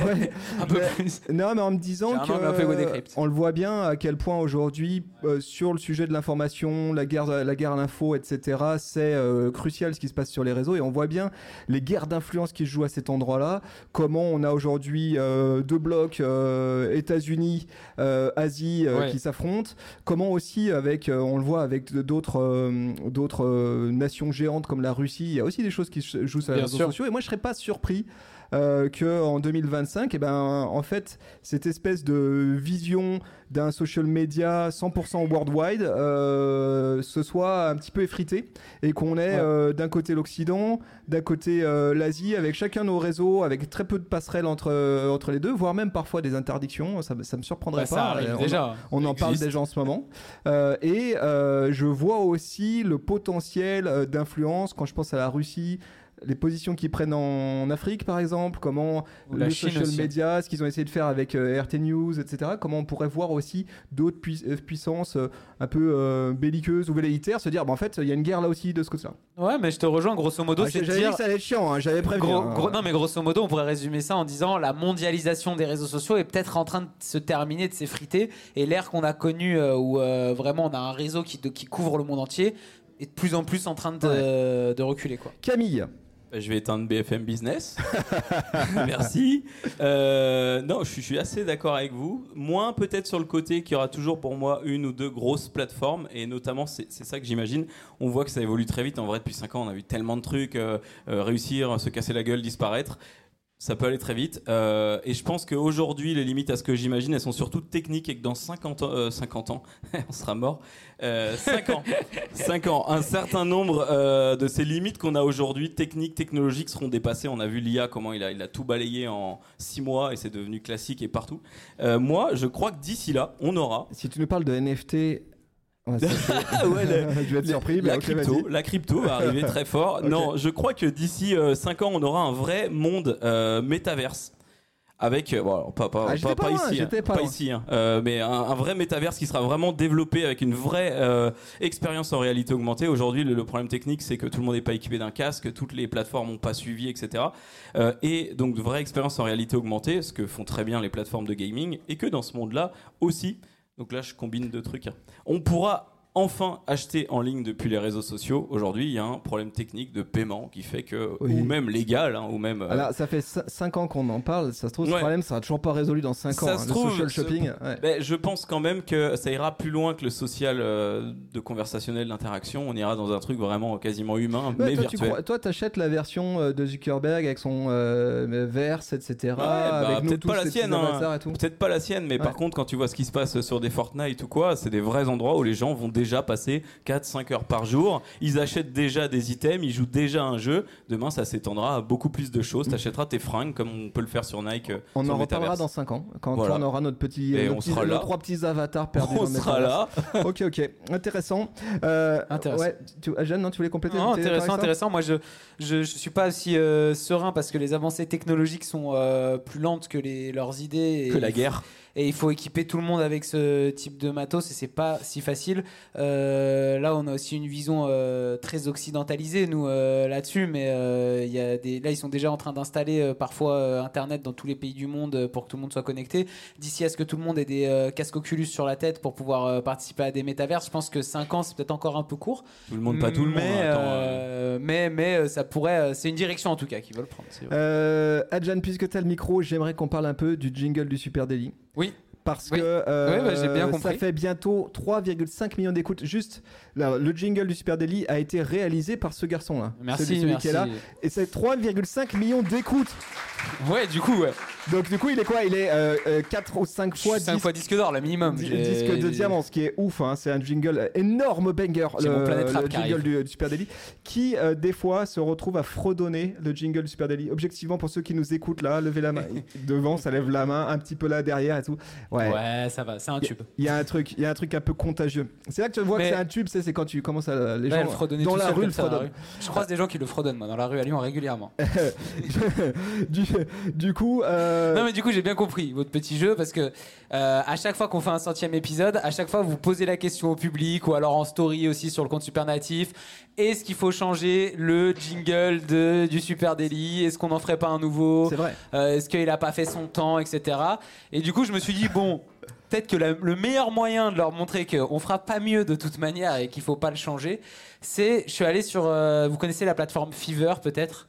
Ouais, Un peu plus. Non, mais en me disant que on le voit bien à quel point aujourd'hui, euh, sur le sujet de l'information, la guerre, la guerre à l'info, etc., c'est euh, crucial ce qui se passe sur les réseaux et on voit bien les guerres d'influence qui se jouent à cet endroit-là. Comment on a aujourd'hui euh, deux blocs, États-Unis, Asie, Ouais. qui s'affrontent. Comment aussi avec, on le voit avec d'autres, d'autres nations géantes comme la Russie. Il y a aussi des choses qui se jouent sur les réseaux sûr. sociaux et moi je serais pas surpris euh, que en 2025, eh ben, en fait, cette espèce de vision d'un social media 100% worldwide euh, se soit un petit peu effritée et qu'on ait Ouais. euh, d'un côté l'Occident, d'un côté euh, l'Asie, avec chacun nos réseaux, avec très peu de passerelles entre, euh, entre les deux, voire même parfois des interdictions. Ça, ça me surprendrait Bah, ça pas. arrive on- déjà. on en parle déjà en ce moment. Et je vois aussi le potentiel d'influence quand je pense à la Russie, les positions qu'ils prennent en, Afrique, par exemple, comment Ou le social aussi. media, ce qu'ils ont essayé de faire avec euh, RT News, etc. Comment on pourrait voir aussi d'autres pui- euh, puissances euh, un peu euh, belliqueuses ou velléitaires se dire, bah, en fait, il y a une guerre là aussi de ce côté-là. Ouais, mais je te rejoins, grosso modo, Ah, c'est J'avais dit dire. que ça allait être chiant, hein, j'avais. Gros- hein. gros- non mais grosso modo on pourrait résumer ça en disant la mondialisation des réseaux sociaux est peut-être en train de se terminer, de s'effriter et l'ère qu'on a connue où vraiment on a un réseau qui, de- qui couvre le monde entier est de plus en plus en train de, de reculer quoi. Camille, Je vais éteindre BFM Business. Merci. Euh, non, je suis, assez d'accord avec vous. Moins peut-être sur le côté qu'il y aura toujours pour moi une ou deux grosses plateformes. Et notamment, c'est c'est ça que j'imagine. On voit que ça évolue très vite. En vrai, depuis 5 ans, on a vu tellement de trucs euh, euh, réussir, se casser la gueule, disparaître. Ça peut aller très vite. Euh, et je pense qu'aujourd'hui, les limites à ce que j'imagine, elles sont surtout techniques et que dans 50 ans, euh, 50 ans on sera mort. Euh, 5 ans. 5 ans. Un certain nombre euh, de ces limites qu'on a aujourd'hui, techniques, technologiques, seront dépassées. On a vu l'IA, comment il a, il a tout balayé en 6 mois et c'est devenu classique et partout. Euh, moi, je crois que d'ici là, on aura si tu nous parles de NFT, ouais, ouais, le- je vais être surpris, mais la, crypto, vas-y. la crypto va arriver très fort. Non, je crois que d'ici 5 ans, on aura un vrai monde euh, métaverse. Avec, euh, bon, pas, pas, Ah, j'étais pas, pas pas loin, ici, hein, pas loin. ici hein. Euh, mais un, un vrai métaverse qui sera vraiment développé avec une vraie euh, expérience en réalité augmentée. Aujourd'hui, le, le problème technique, c'est que tout le monde n'est pas équipé d'un casque, toutes les plateformes n'ont pas suivi, etc. Euh, et donc, vraie expérience en réalité augmentée, ce que font très bien les plateformes de gaming, et que dans ce monde-là aussi, donc là, je combine deux trucs. hein. On pourra enfin acheter en ligne depuis les réseaux sociaux. Aujourd'hui, il y a un problème technique de paiement qui fait que, Oui. ou même légal, hein, ou même. euh, Alors, ça fait 5 ans qu'on en parle. Ça se trouve, ce Ouais. problème sera toujours pas résolu dans 5 ans. Ça hein, se le trouve, social ce- shopping. ouais. ben, je pense quand même que ça ira plus loin que le social euh, de conversationnel d'interaction. On ira dans un truc vraiment quasiment humain, Ouais, mais toi, tu virtuel. crois- toi, t'achètes la version euh, de Zuckerberg avec son verse, etc. bah, peut-être pas la sienne, hein. Peut-être pas la sienne, mais par contre, quand tu vois ce qui se passe sur des Fortnite ou quoi, c'est des vrais endroits où les gens vont déjà passer 4-5 heures par jour. Ils achètent déjà des items, ils jouent déjà un jeu. Demain, ça s'étendra à beaucoup plus de choses. T'achèteras tes fringues comme on peut le faire sur Nike. euh, On sur en le reparlera dans 5 ans, quand Voilà. on aura notre petit, Et nos on petits- sera nos là. trois petits avatars perdus On dans sera là. ok, ok, intéressant. Euh, Intéressant. Ouais, tu, ah, Jeanne, non, tu voulais compléter Non, intéressant, intéressant. Moi, je, je, je suis pas aussi euh, serein parce que les avancées technologiques sont euh, plus lentes que les, leurs idées. Et Que la guerre. Et il faut équiper tout le monde avec ce type de matos et c'est pas si facile. Euh, là, on a aussi une vision euh, très occidentalisée, nous, euh, là-dessus. Mais euh, il y a des... là, ils sont déjà en train d'installer euh, parfois euh, Internet dans tous les pays du monde pour que tout le monde soit connecté. D'ici à ce que tout le monde ait des euh, casques Oculus sur la tête pour pouvoir euh, participer à des métaverses, je pense que 5 ans, c'est peut-être encore un peu court. Tout le monde, pas tout le monde. Mais, Attends, euh, euh, mais, mais euh, ça pourrait. euh, C'est une direction en tout cas qu'ils veulent prendre. Euh, Adjan, puisque tu as le micro, j'aimerais qu'on parle un peu du jingle du Super Daily. Oui. Parce Oui. que euh, Oui, bah, bien ça fait bientôt 3,5 millions d'écoutes. Juste, le jingle du Super Daily a été réalisé par ce garçon-là. Merci, celui, celui merci. qui est là. Et c'est 3,5 millions d'écoutes. Ouais, du coup, ouais. Donc du coup, il est quoi? Il est 4 ou 5 fois 5 disque, fois disque d'or, le minimum. di- disque de diamant, ce qui est ouf. hein. C'est un jingle euh, énorme banger, le, mon Planet Rap le qui jingle du, du Super Daily, qui euh, des fois se retrouve à fredonner le jingle du Super Daily. Objectivement, pour ceux qui nous écoutent là, levez la main. Devant, ça lève la main, un petit peu là derrière et tout. Ouais. Ouais, ça va, c'est un tube. Il y a un truc, il y a un truc un peu contagieux. C'est là que tu vois Mais- que c'est un tube, c'est c'est quand tu commences à les gens dans tout la rue le fredonnent. Je croise des gens qui le fredonnent, moi, dans la rue à Lyon régulièrement. du, du coup, euh, Non mais du coup j'ai bien compris votre petit jeu parce que euh, à chaque fois qu'on fait un centième épisode, à chaque fois vous posez la question au public ou alors en story aussi sur le compte Supernatif. Est-ce qu'il faut changer le jingle de, du Super Daily? Est-ce qu'on n'en ferait pas un nouveau? C'est vrai. Euh, Est-ce qu'il a pas fait son temps, etc. Et du coup je me suis dit bon. Peut-être que le meilleur moyen de leur montrer qu'on fera pas mieux de toute manière et qu'il faut pas le changer, c'est je suis allé sur euh, vous connaissez la plateforme Fever peut-être?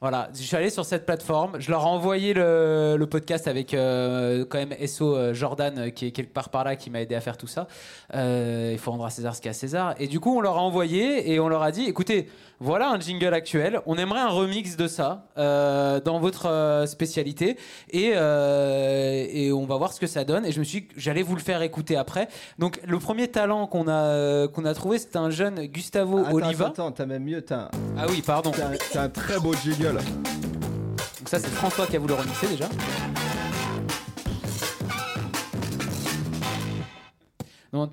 Voilà, je suis allé sur cette plateforme, je leur ai envoyé le, podcast avec euh, quand même SO euh, Jordan qui est quelque part par là qui m'a aidé à faire tout ça. Il faut rendre à César ce qu'il y a à César. Et du coup, on leur a envoyé et on leur a dit écoutez, voilà un jingle actuel, on aimerait un remix de ça euh, dans votre euh, spécialité et, euh, et on va voir ce que ça donne. Et je me suis j'allais vous le faire écouter après. Donc, le premier talent qu'on a, qu'on a trouvé, c'était un jeune Gustavo Attends, Oliva. attends, attends, t'as même mieux, Ah oui, pardon. t'as un- un très beau jingle. Donc ça c'est François qui a voulu remixer déjà.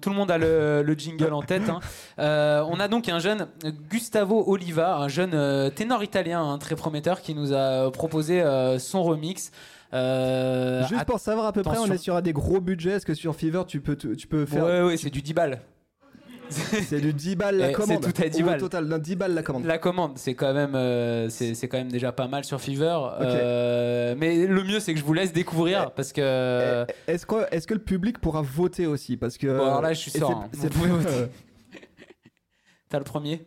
Tout le monde a le, le jingle en tête. hein. Euh, on a donc un jeune Gustavo Oliva, un jeune euh, ténor italien hein, très prometteur qui nous a proposé euh, son remix. Juste pour savoir à peu près, on est sur un des gros budgets. Est-ce que sur Fever, tu peux, tu peux faire. Ouais, ouais, c'est du 10 balles. C'est du 10 balles la Eh, commande. c'est tout à 10 Au balles. total, non, 10 balles la commande. La commande, c'est quand même, euh, c'est c'est quand même déjà pas mal sur Fever. Euh, mais le mieux, c'est que je vous laisse découvrir parce que. Eh, Est-ce que, est que le public pourra voter aussi? Parce que. Bon, alors là, je suis sûr. c'est- hein. c'est- Vous pouvez voter. T'as le premier?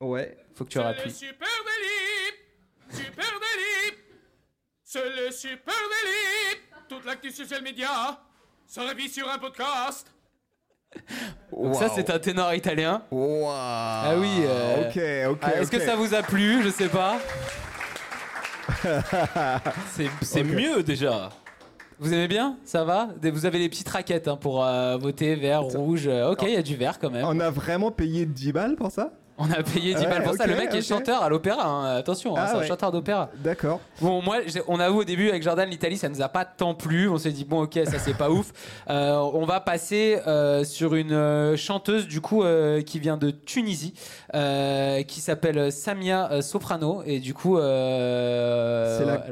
Ouais. Faut que tu rappuies. super délit Super délit C'est le super délit Toute l'actu social média se vit sur un podcast Donc ça, c'est un ténor italien. Wow. Ah oui. euh, Ok, ok. ah, Est-ce que ça vous a plu? Je sais pas. C'est mieux déjà. Vous aimez bien? Ça va? Vous avez les petites raquettes hein, pour euh, voter vert, rouge. euh, Ok, il y a du vert quand même. On a vraiment payé 10 balles pour ça? On a payé 10 Ouais, balles pour ça. Le mec est chanteur à l'opéra. hein. Attention, hein, Ah c'est un chanteur d'opéra. D'accord. Bon, moi, on avoue au début avec Jordan, l'Italie, ça nous a pas tant plu. On s'est dit bon, ok, ça c'est pas ouf. Euh, on va passer euh, sur une euh, chanteuse du coup euh, qui vient de Tunisie, qui s'appelle Samia Soprano, et du coup, C'est la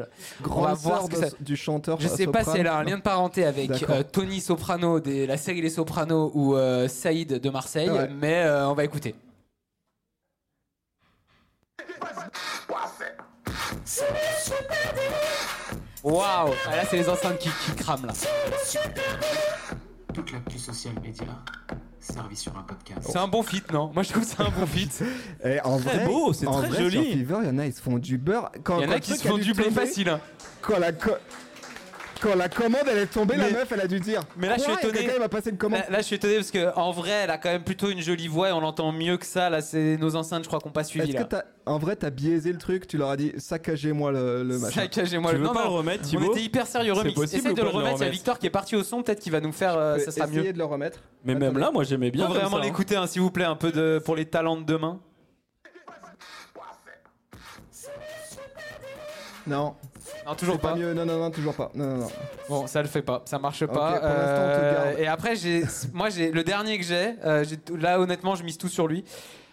Grande sœur ça- du chanteur. je sais pas si elle a un lien de parenté avec Tony Soprano de la série Les Sopranos ou Saïd de Marseille, Ouais. mais on va écouter. Waouh Ah, Là, c'est les enceintes qui, qui crament là. Toute l'actu social média servie sur un podcast. C'est un bon fit, non? Moi, je trouve que c'est un bon fit. Eh, en Très vrai, beau, c'est en très vrai, joli. Sur Fever, il y en a, ils se font du beurre. Quand, Il y en quand a le qui truc se font du blé facile. hein. Quand la, co- quand la commande elle est tombée, la meuf elle a dû dire. mais là, je suis étonné. Quelqu'un m'a passé une commande. Là, là, je suis étonné parce que en vrai, elle a quand même plutôt une jolie voix et on l'entend mieux que ça. Là, c'est nos enceintes, je crois qu'on pas suivi Est-ce que là. t'as, en vrai, t'as biaisé le truc? Tu leur as dit saccagez-moi le, le machin. Saccagez-moi Tu le veux non, pas non, le remettre, On Thibaut était hyper sérieux. C'est Remix. possible Essaye de le remettre. Il y a Victor qui est parti au son. Peut-être qu'il va nous faire. euh, ça sera essayez mieux. de le remettre. Mais même là, moi j'aimais bien. Faut vraiment ça, hein. l'écouter, hein, s'il vous plaît, un peu de pour les talents de demain. Non, Non, toujours pas pas. mieux. Non, non, non, toujours pas. Non, non, non. Bon, ça le fait pas, ça marche pas. pour l'instant, on te Euh, garde. et après, j'ai, moi, j'ai le dernier que j'ai. euh, j'ai tout- là, honnêtement, je mise tout sur lui.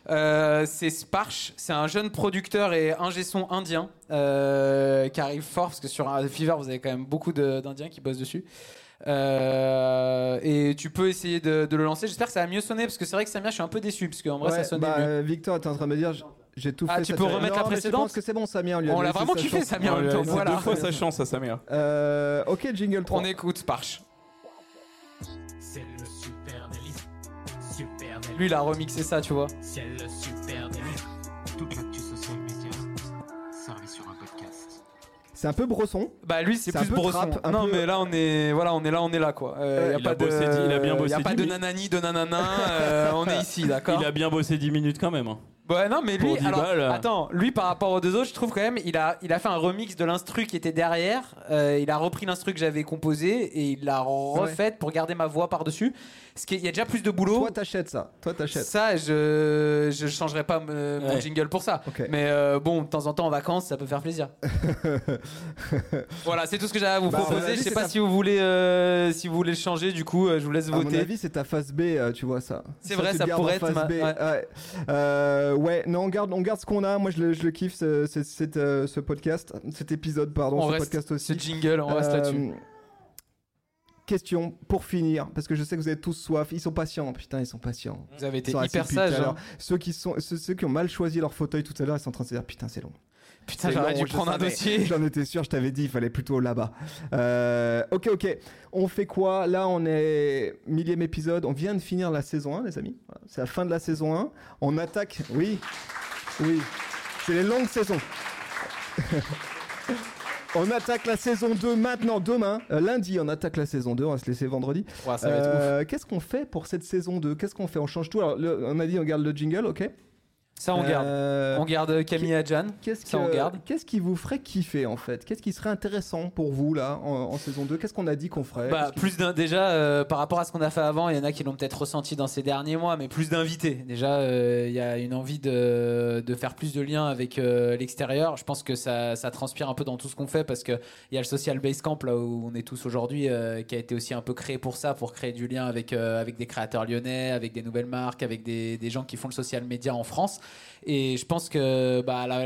Euh, c'est Sparsh, c'est un jeune producteur et ingé son indien euh, qui arrive fort parce que sur un Fever, vous avez quand même beaucoup de- d'Indiens qui bossent dessus. Euh, et tu peux essayer de, de le lancer. J'espère que ça va mieux sonner parce que c'est vrai que Samia, je suis un peu déçu parce qu'en vrai, Ouais, ça sonnait bah, mieux. euh, Victor, t'es en train de me dire, j'ai tout Ah, fait. tu ça peux fait- remettre la Non, précédente Je pense que c'est bon, Samia. On, lui a On l'a vraiment kiffé, en même temps. laissé Voilà. deux fois sa chance à Samir. Euh, ok, jingle 3. On écoute Sparsh. C'est le super délit. Lui, il a remixé ça, tu vois. C'est le super. Toute l'actu C'est un peu brosson. Bah lui c'est plus brosson. non peu- mais là on est voilà on est là on est là quoi. Euh, y a il pas a de bossé il a bien bossé a pas de minutes. nanani de nanana. euh, on est ici d'accord. Il a bien bossé 10 minutes quand même. hein. Ouais non mais lui Pour 10 alors, balles. attends lui par rapport aux deux autres je trouve quand même il a il a fait un remix de l'instru qui était derrière. Euh, il a repris l'instru que j'avais composé et il l'a refaite pour garder ma voix par dessus. Ce qui est- il y a déjà plus de boulot. Toi, t'achètes ça. Toi, t'achètes. Ça, je je changerai pas me- mon Ouais. jingle pour ça. Ok. Mais euh, bon, de temps en temps en vacances, ça peut faire plaisir. voilà, c'est tout ce que j'avais à vous Bah, proposer. avis, Je sais pas ta- si vous voulez euh, si vous voulez le changer. Du coup, euh, je vous laisse À mon voter. avis, c'est ta phase B, euh, tu vois ça. C'est vrai, ça pourrait être ma- B. ouais. Ouais. Euh, ouais, non, on garde, on garde ce qu'on a. Moi, je le, je le kiffe, ce, ce- cet, ce podcast, cet épisode, pardon, on ce reste podcast aussi. ce jingle, on reste là-dessus. Question pour finir, parce que je sais que vous avez tous soif. Ils sont patients, putain, ils sont patients. Vous avez été hyper depuis tout à sage. l'heure. hein. Ceux qui sont, ceux, ceux qui ont mal choisi leur fauteuil tout à l'heure, ils sont en train de se dire putain, c'est long. Putain, j'aurais dû prendre un dossier. J'en étais sûr, je t'avais dit, il fallait plutôt là-bas. Euh, ok, ok. On fait quoi? Là, on est millième épisode. On vient de finir la saison 1, les amis. C'est la fin de la saison 1. On attaque. Oui, oui. C'est les longues saisons. on attaque la saison 2 maintenant, demain. Euh, lundi, on attaque la saison 2. On va se laisser vendredi. Ouais. Euh, Qu'est-ce qu'on fait pour cette saison 2 Qu'est-ce qu'on fait? On change tout. Alors, le- on a dit, on garde le jingle, ok Ça, on garde. Euh, On garde Camille Adjan. Qu'est-ce ça, on que- garde. Qu'est-ce qui vous ferait kiffer en fait? Qu'est-ce qui serait intéressant pour vous là en, en saison 2 Qu'est-ce qu'on a dit qu'on ferait? Bah, plus d'un déjà euh, par rapport à ce qu'on a fait avant, il y en a qui l'ont peut-être ressenti dans ces derniers mois, mais plus d'invités. Déjà, euh, il y a une envie de, de faire plus de liens avec euh, l'extérieur. Je pense que ça, ça transpire un peu dans tout ce qu'on fait parce que il y a le social base camp là où on est tous aujourd'hui, euh, qui a été aussi un peu créé pour ça, pour créer du lien avec euh, avec des créateurs lyonnais, avec des nouvelles marques, avec des, des gens qui font le social media en France. Et je pense que bah, là,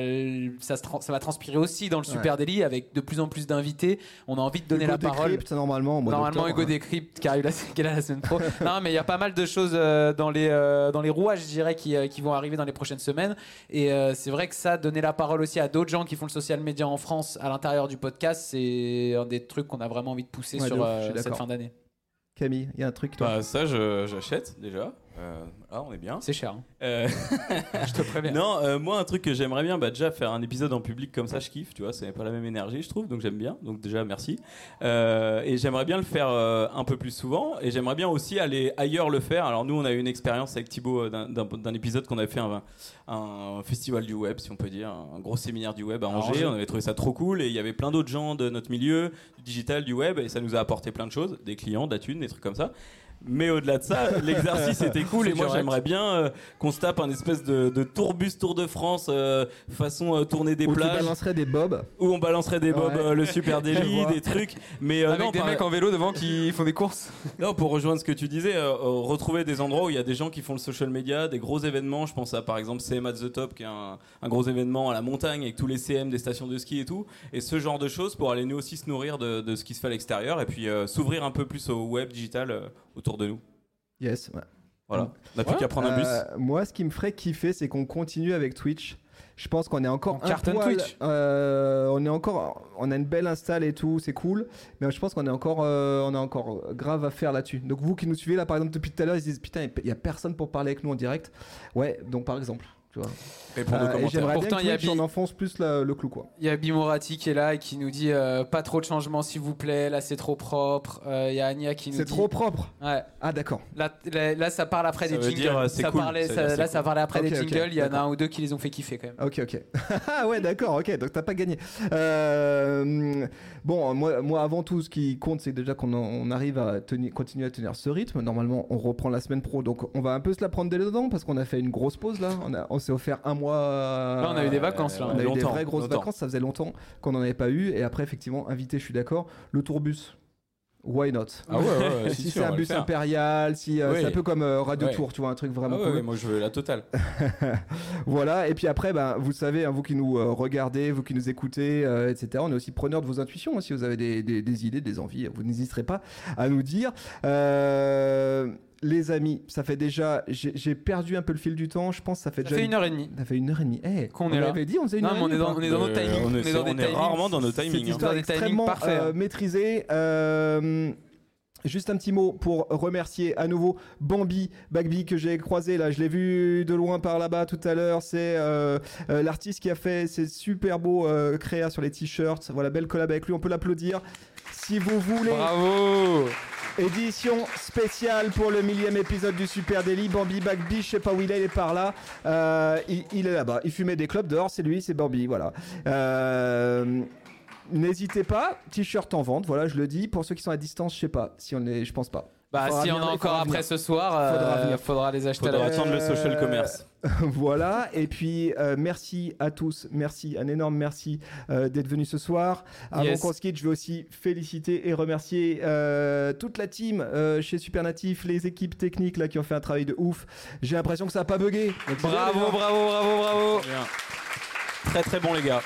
ça, se tran- ça va transpirer aussi dans le Super Daily avec de plus en plus d'invités. On a envie de donner Hugo la parole. Décrypte, normalement Normalement, Hugo hein. Décrypte qui arrive la, qui est là la semaine pro. non, mais il y a pas mal de choses euh, dans les euh, dans les rouages, je dirais, qui, euh, qui vont arriver dans les prochaines semaines. Et euh, c'est vrai que ça, donner la parole aussi à d'autres gens qui font le social media en France à l'intérieur du podcast, c'est un des trucs qu'on a vraiment envie de pousser Ouais, sur ouf, euh, cette fin d'année. Camille, il y a un truc toi? Bah, ça, j'achète déjà. Euh, là, on est bien. C'est cher. hein. Euh, Je te préviens. non, euh, moi, un truc que j'aimerais bien, bah, déjà faire un épisode en public comme ça, je kiffe, tu vois, c'est pas la même énergie, je trouve, donc j'aime bien. Donc, déjà, merci. Euh, et j'aimerais bien le faire un peu plus souvent, et j'aimerais bien aussi aller ailleurs le faire. Alors, nous, on a eu une expérience avec Thibaut d'un épisode qu'on avait fait un, un festival du web, si on peut dire, un gros séminaire du web à Angers. Angers. On avait trouvé ça trop cool, et il y avait plein d'autres gens de notre milieu, du digital, du web, et ça nous a apporté plein de choses, des clients, de la thune, des trucs comme ça. Mais au-delà de ça, l'exercice était cool et moi j'aimerais bien euh, qu'on se tape un espèce de, de tourbus Tour de France euh, façon euh, tournée des Où plages balancerais des bobs où on balancerait des bobs, Ouais. euh, le super délit, des trucs. Mais euh, Avec non, des par- mecs en vélo devant qui font des courses. non, pour rejoindre ce que tu disais, euh, euh, retrouver des endroits où il y a des gens qui font le social media, des gros événements. Je pense à par exemple CM at the Top, qui est un, un gros événement à la montagne avec tous les CM des stations de ski et tout. Et ce genre de choses pour aller nous aussi se nourrir de, de ce qui se fait à l'extérieur et puis euh, s'ouvrir un peu plus au web digital euh, autour de nous. Yes. ouais. Voilà. On n'a plus qu'à prendre un bus. Euh, moi, ce qui me ferait kiffer, c'est qu'on continue avec Twitch. Je pense qu'on est encore On un poil, Twitch. euh, on est encore, on a une belle install et tout, c'est cool. Mais je pense qu'on est encore, euh, on a encore grave à faire là-dessus. Donc vous qui nous suivez là, par exemple depuis tout à l'heure, ils se disent putain, il y a personne pour parler avec nous en direct. Ouais, donc par exemple, tu vois. Répondre aux Euh, et commentaires. j'aimerais bien Pourtant, que il y a Twitch, Bi- on enfonce plus la- le clou quoi. Il y a Bimorati qui est là et qui nous dit euh, pas trop de changements s'il vous plaît, là c'est trop propre. Euh, Il y a Ania qui nous C'est dit. trop propre. Ouais. Ah d'accord. Là, là, là, ça parle après Ça des veut jingles. dire, euh, c'est ça cool. parlait, Ça veut ça- dire, c'est là, cool. ça parlait après Ok, des ok, jingles. Il y en a d'accord. un ou deux qui les ont fait kiffer quand même. Ok, ok. Ah ouais, d'accord, ok. Donc t'as pas gagné. Euh, bon, moi, moi, avant tout, ce qui compte, c'est déjà qu'on en- on arrive à tenir, continuer à tenir ce rythme. Normalement, on reprend la semaine pro, donc on va un peu se la prendre dès dedans parce qu'on a fait une grosse pause là. On, a- on s'est offert un mois. Là, on a eu des vacances, là. On a eu des vraies grosses longtemps. vacances. Ça faisait longtemps qu'on n'en avait pas eu. Et après, effectivement, invité, je suis d'accord. Le tourbus. Why not? Ah ouais, Si c'est on un bus impérial, si euh, Oui. c'est un peu comme euh, Radio Ouais. Tour, tu vois, un truc vraiment Ah cool. ouais, moi je veux la totale. Voilà, et puis après, ben, vous savez, hein, vous qui nous euh, regardez, vous qui nous écoutez, etc., on est aussi preneur de vos intuitions. hein, si vous avez des, des- des idées, des envies, vous n'hésiterez pas à nous dire. Euh, les amis, ça fait déjà. J'ai perdu un peu le fil du temps, je pense que ça fait Ça déjà. fait une heure et demie. Ça fait une heure et demie. Eh, Qu'on on est là. avait dit, on faisait une Non, heure mais et demie. on est dans nos Euh, timings. on est- On est dans des on est timings. rarement dans nos Cette timings. hein. histoire des extrêmement parfaits. euh, maîtrisée. Euh, Juste un petit mot pour remercier à nouveau Bambi, Bagby que j'ai croisé là, je l'ai vu de loin par là-bas tout à l'heure. C'est euh, euh, l'artiste qui a fait ces super beaux euh, créas sur les t-shirts. Voilà, belle collab avec lui, on peut l'applaudir. Si vous voulez, Bravo édition spéciale pour le millième épisode du Super Daily. Bambi Bagby, je sais pas où il est, il est par là. Euh, il, il est là-bas. Il fumait des clubs dehors, c'est lui, c'est Bambi, voilà. Euh, N'hésitez pas, t-shirt en vente, voilà, je le dis. Pour ceux qui sont à distance, je sais pas si on est, je pense pas. Bah, Faudra si on venir, a il encore faudra après venir. ce soir, Faudra euh, venir. faudra les acheter à Faudra la attendre le social Euh, commerce. voilà, et puis euh, merci à tous, merci, un énorme merci euh, d'être venus ce soir. Avant Yes. qu'on se quitte, je veux aussi féliciter et remercier euh, toute la team euh, chez Supernatif, les équipes techniques là qui ont fait un travail de ouf. J'ai l'impression que ça a pas bugué. Donc, Bravo, bravo, bravo, bravo Bien. Très très bon les gars.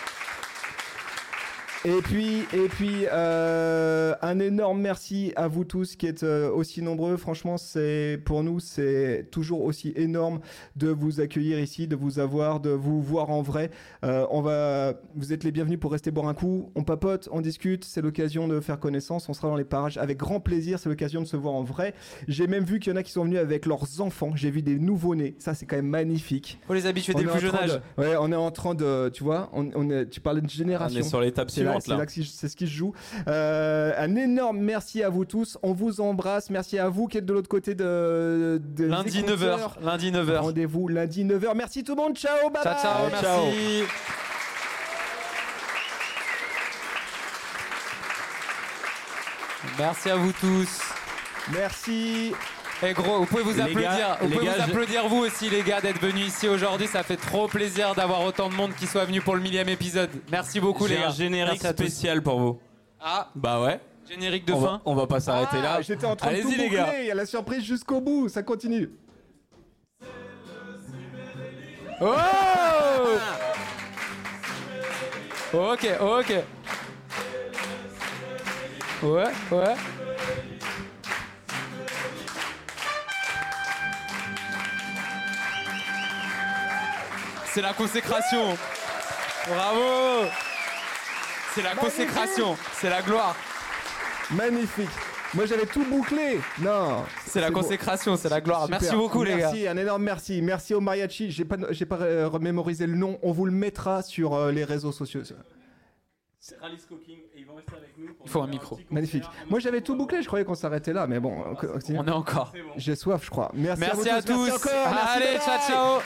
Et puis, et puis euh, un énorme merci à vous tous qui êtes euh, aussi nombreux. Franchement, c'est pour nous, c'est toujours aussi énorme de vous accueillir ici, de vous avoir, de vous voir en vrai. Euh, on va, vous êtes les bienvenus pour rester boire un coup. On papote, on discute. C'est l'occasion de faire connaissance. On sera dans les parages avec grand plaisir. C'est l'occasion de se voir en vrai. J'ai même vu qu'il y en a qui sont venus avec leurs enfants. J'ai vu des nouveaux-nés. Ça, c'est quand même magnifique. Faut les habituer On dès le plus jeune âge. Ouais, on est en train de, tu vois, on, on est, tu parlais de On génération. est sur l'étape suivante c'est là. là que c'est ce qui se joue. Euh, Un énorme merci à vous tous. On vous embrasse. Merci à vous qui êtes de l'autre côté de, de Lundi des écouteurs. 9h. Lundi 9h. Rendez-vous lundi 9h. Merci tout le monde. Ciao. Bye Ciao, ciao, bye. merci. Merci à vous tous. Merci. Et gros, vous pouvez vous Les applaudir. gars, vous pouvez gars, vous je- applaudir vous aussi les gars d'être venus ici aujourd'hui. Ça fait trop plaisir d'avoir autant de monde qui soit venu pour le millième épisode. Merci beaucoup les gars. un générique Merci spécial pour vous. Ah, Bah ouais. générique de on, va, fin. on va pas s'arrêter Ah, là. J'étais en train de tout Allez-y les boucler. gars. Il y a la surprise jusqu'au bout. Ça continue. Oh Ok, ok. Ouais, ouais. C'est la consécration. Bravo. C'est la consécration. C'est la gloire. Magnifique. Moi j'avais tout bouclé. Non. C'est la consécration. C'est la gloire. Super. Merci beaucoup les gars. Merci, un énorme merci. Merci au mariachi. J'ai pas, j'ai pas euh, remémorisé le nom. On vous le mettra sur euh, les réseaux sociaux. Alice Cooking et ils vont rester avec nous. Il faut un micro. Magnifique. Moi j'avais tout bouclé. Je croyais qu'on s'arrêtait là, mais bon. on continue. On est encore. J'ai soif, je crois. Merci, Merci à, vous tous. Merci encore. Merci, Allez, ciao, ciao.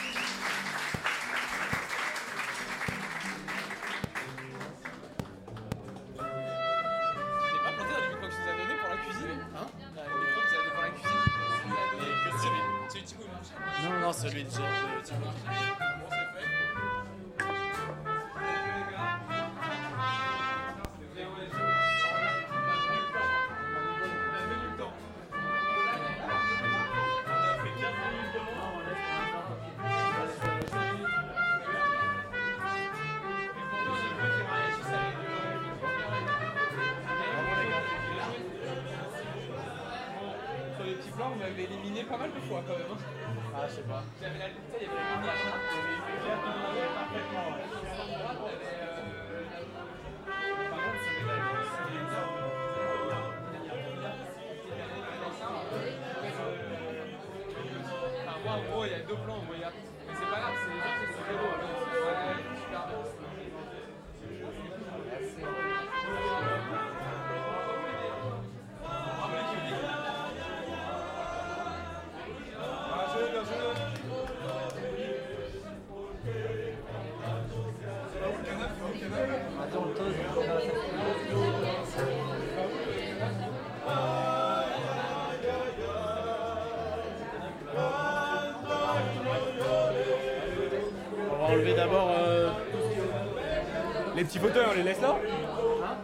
Les petits fauteuils, on les laisse là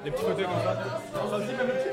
Les petits fauteuils comme ça.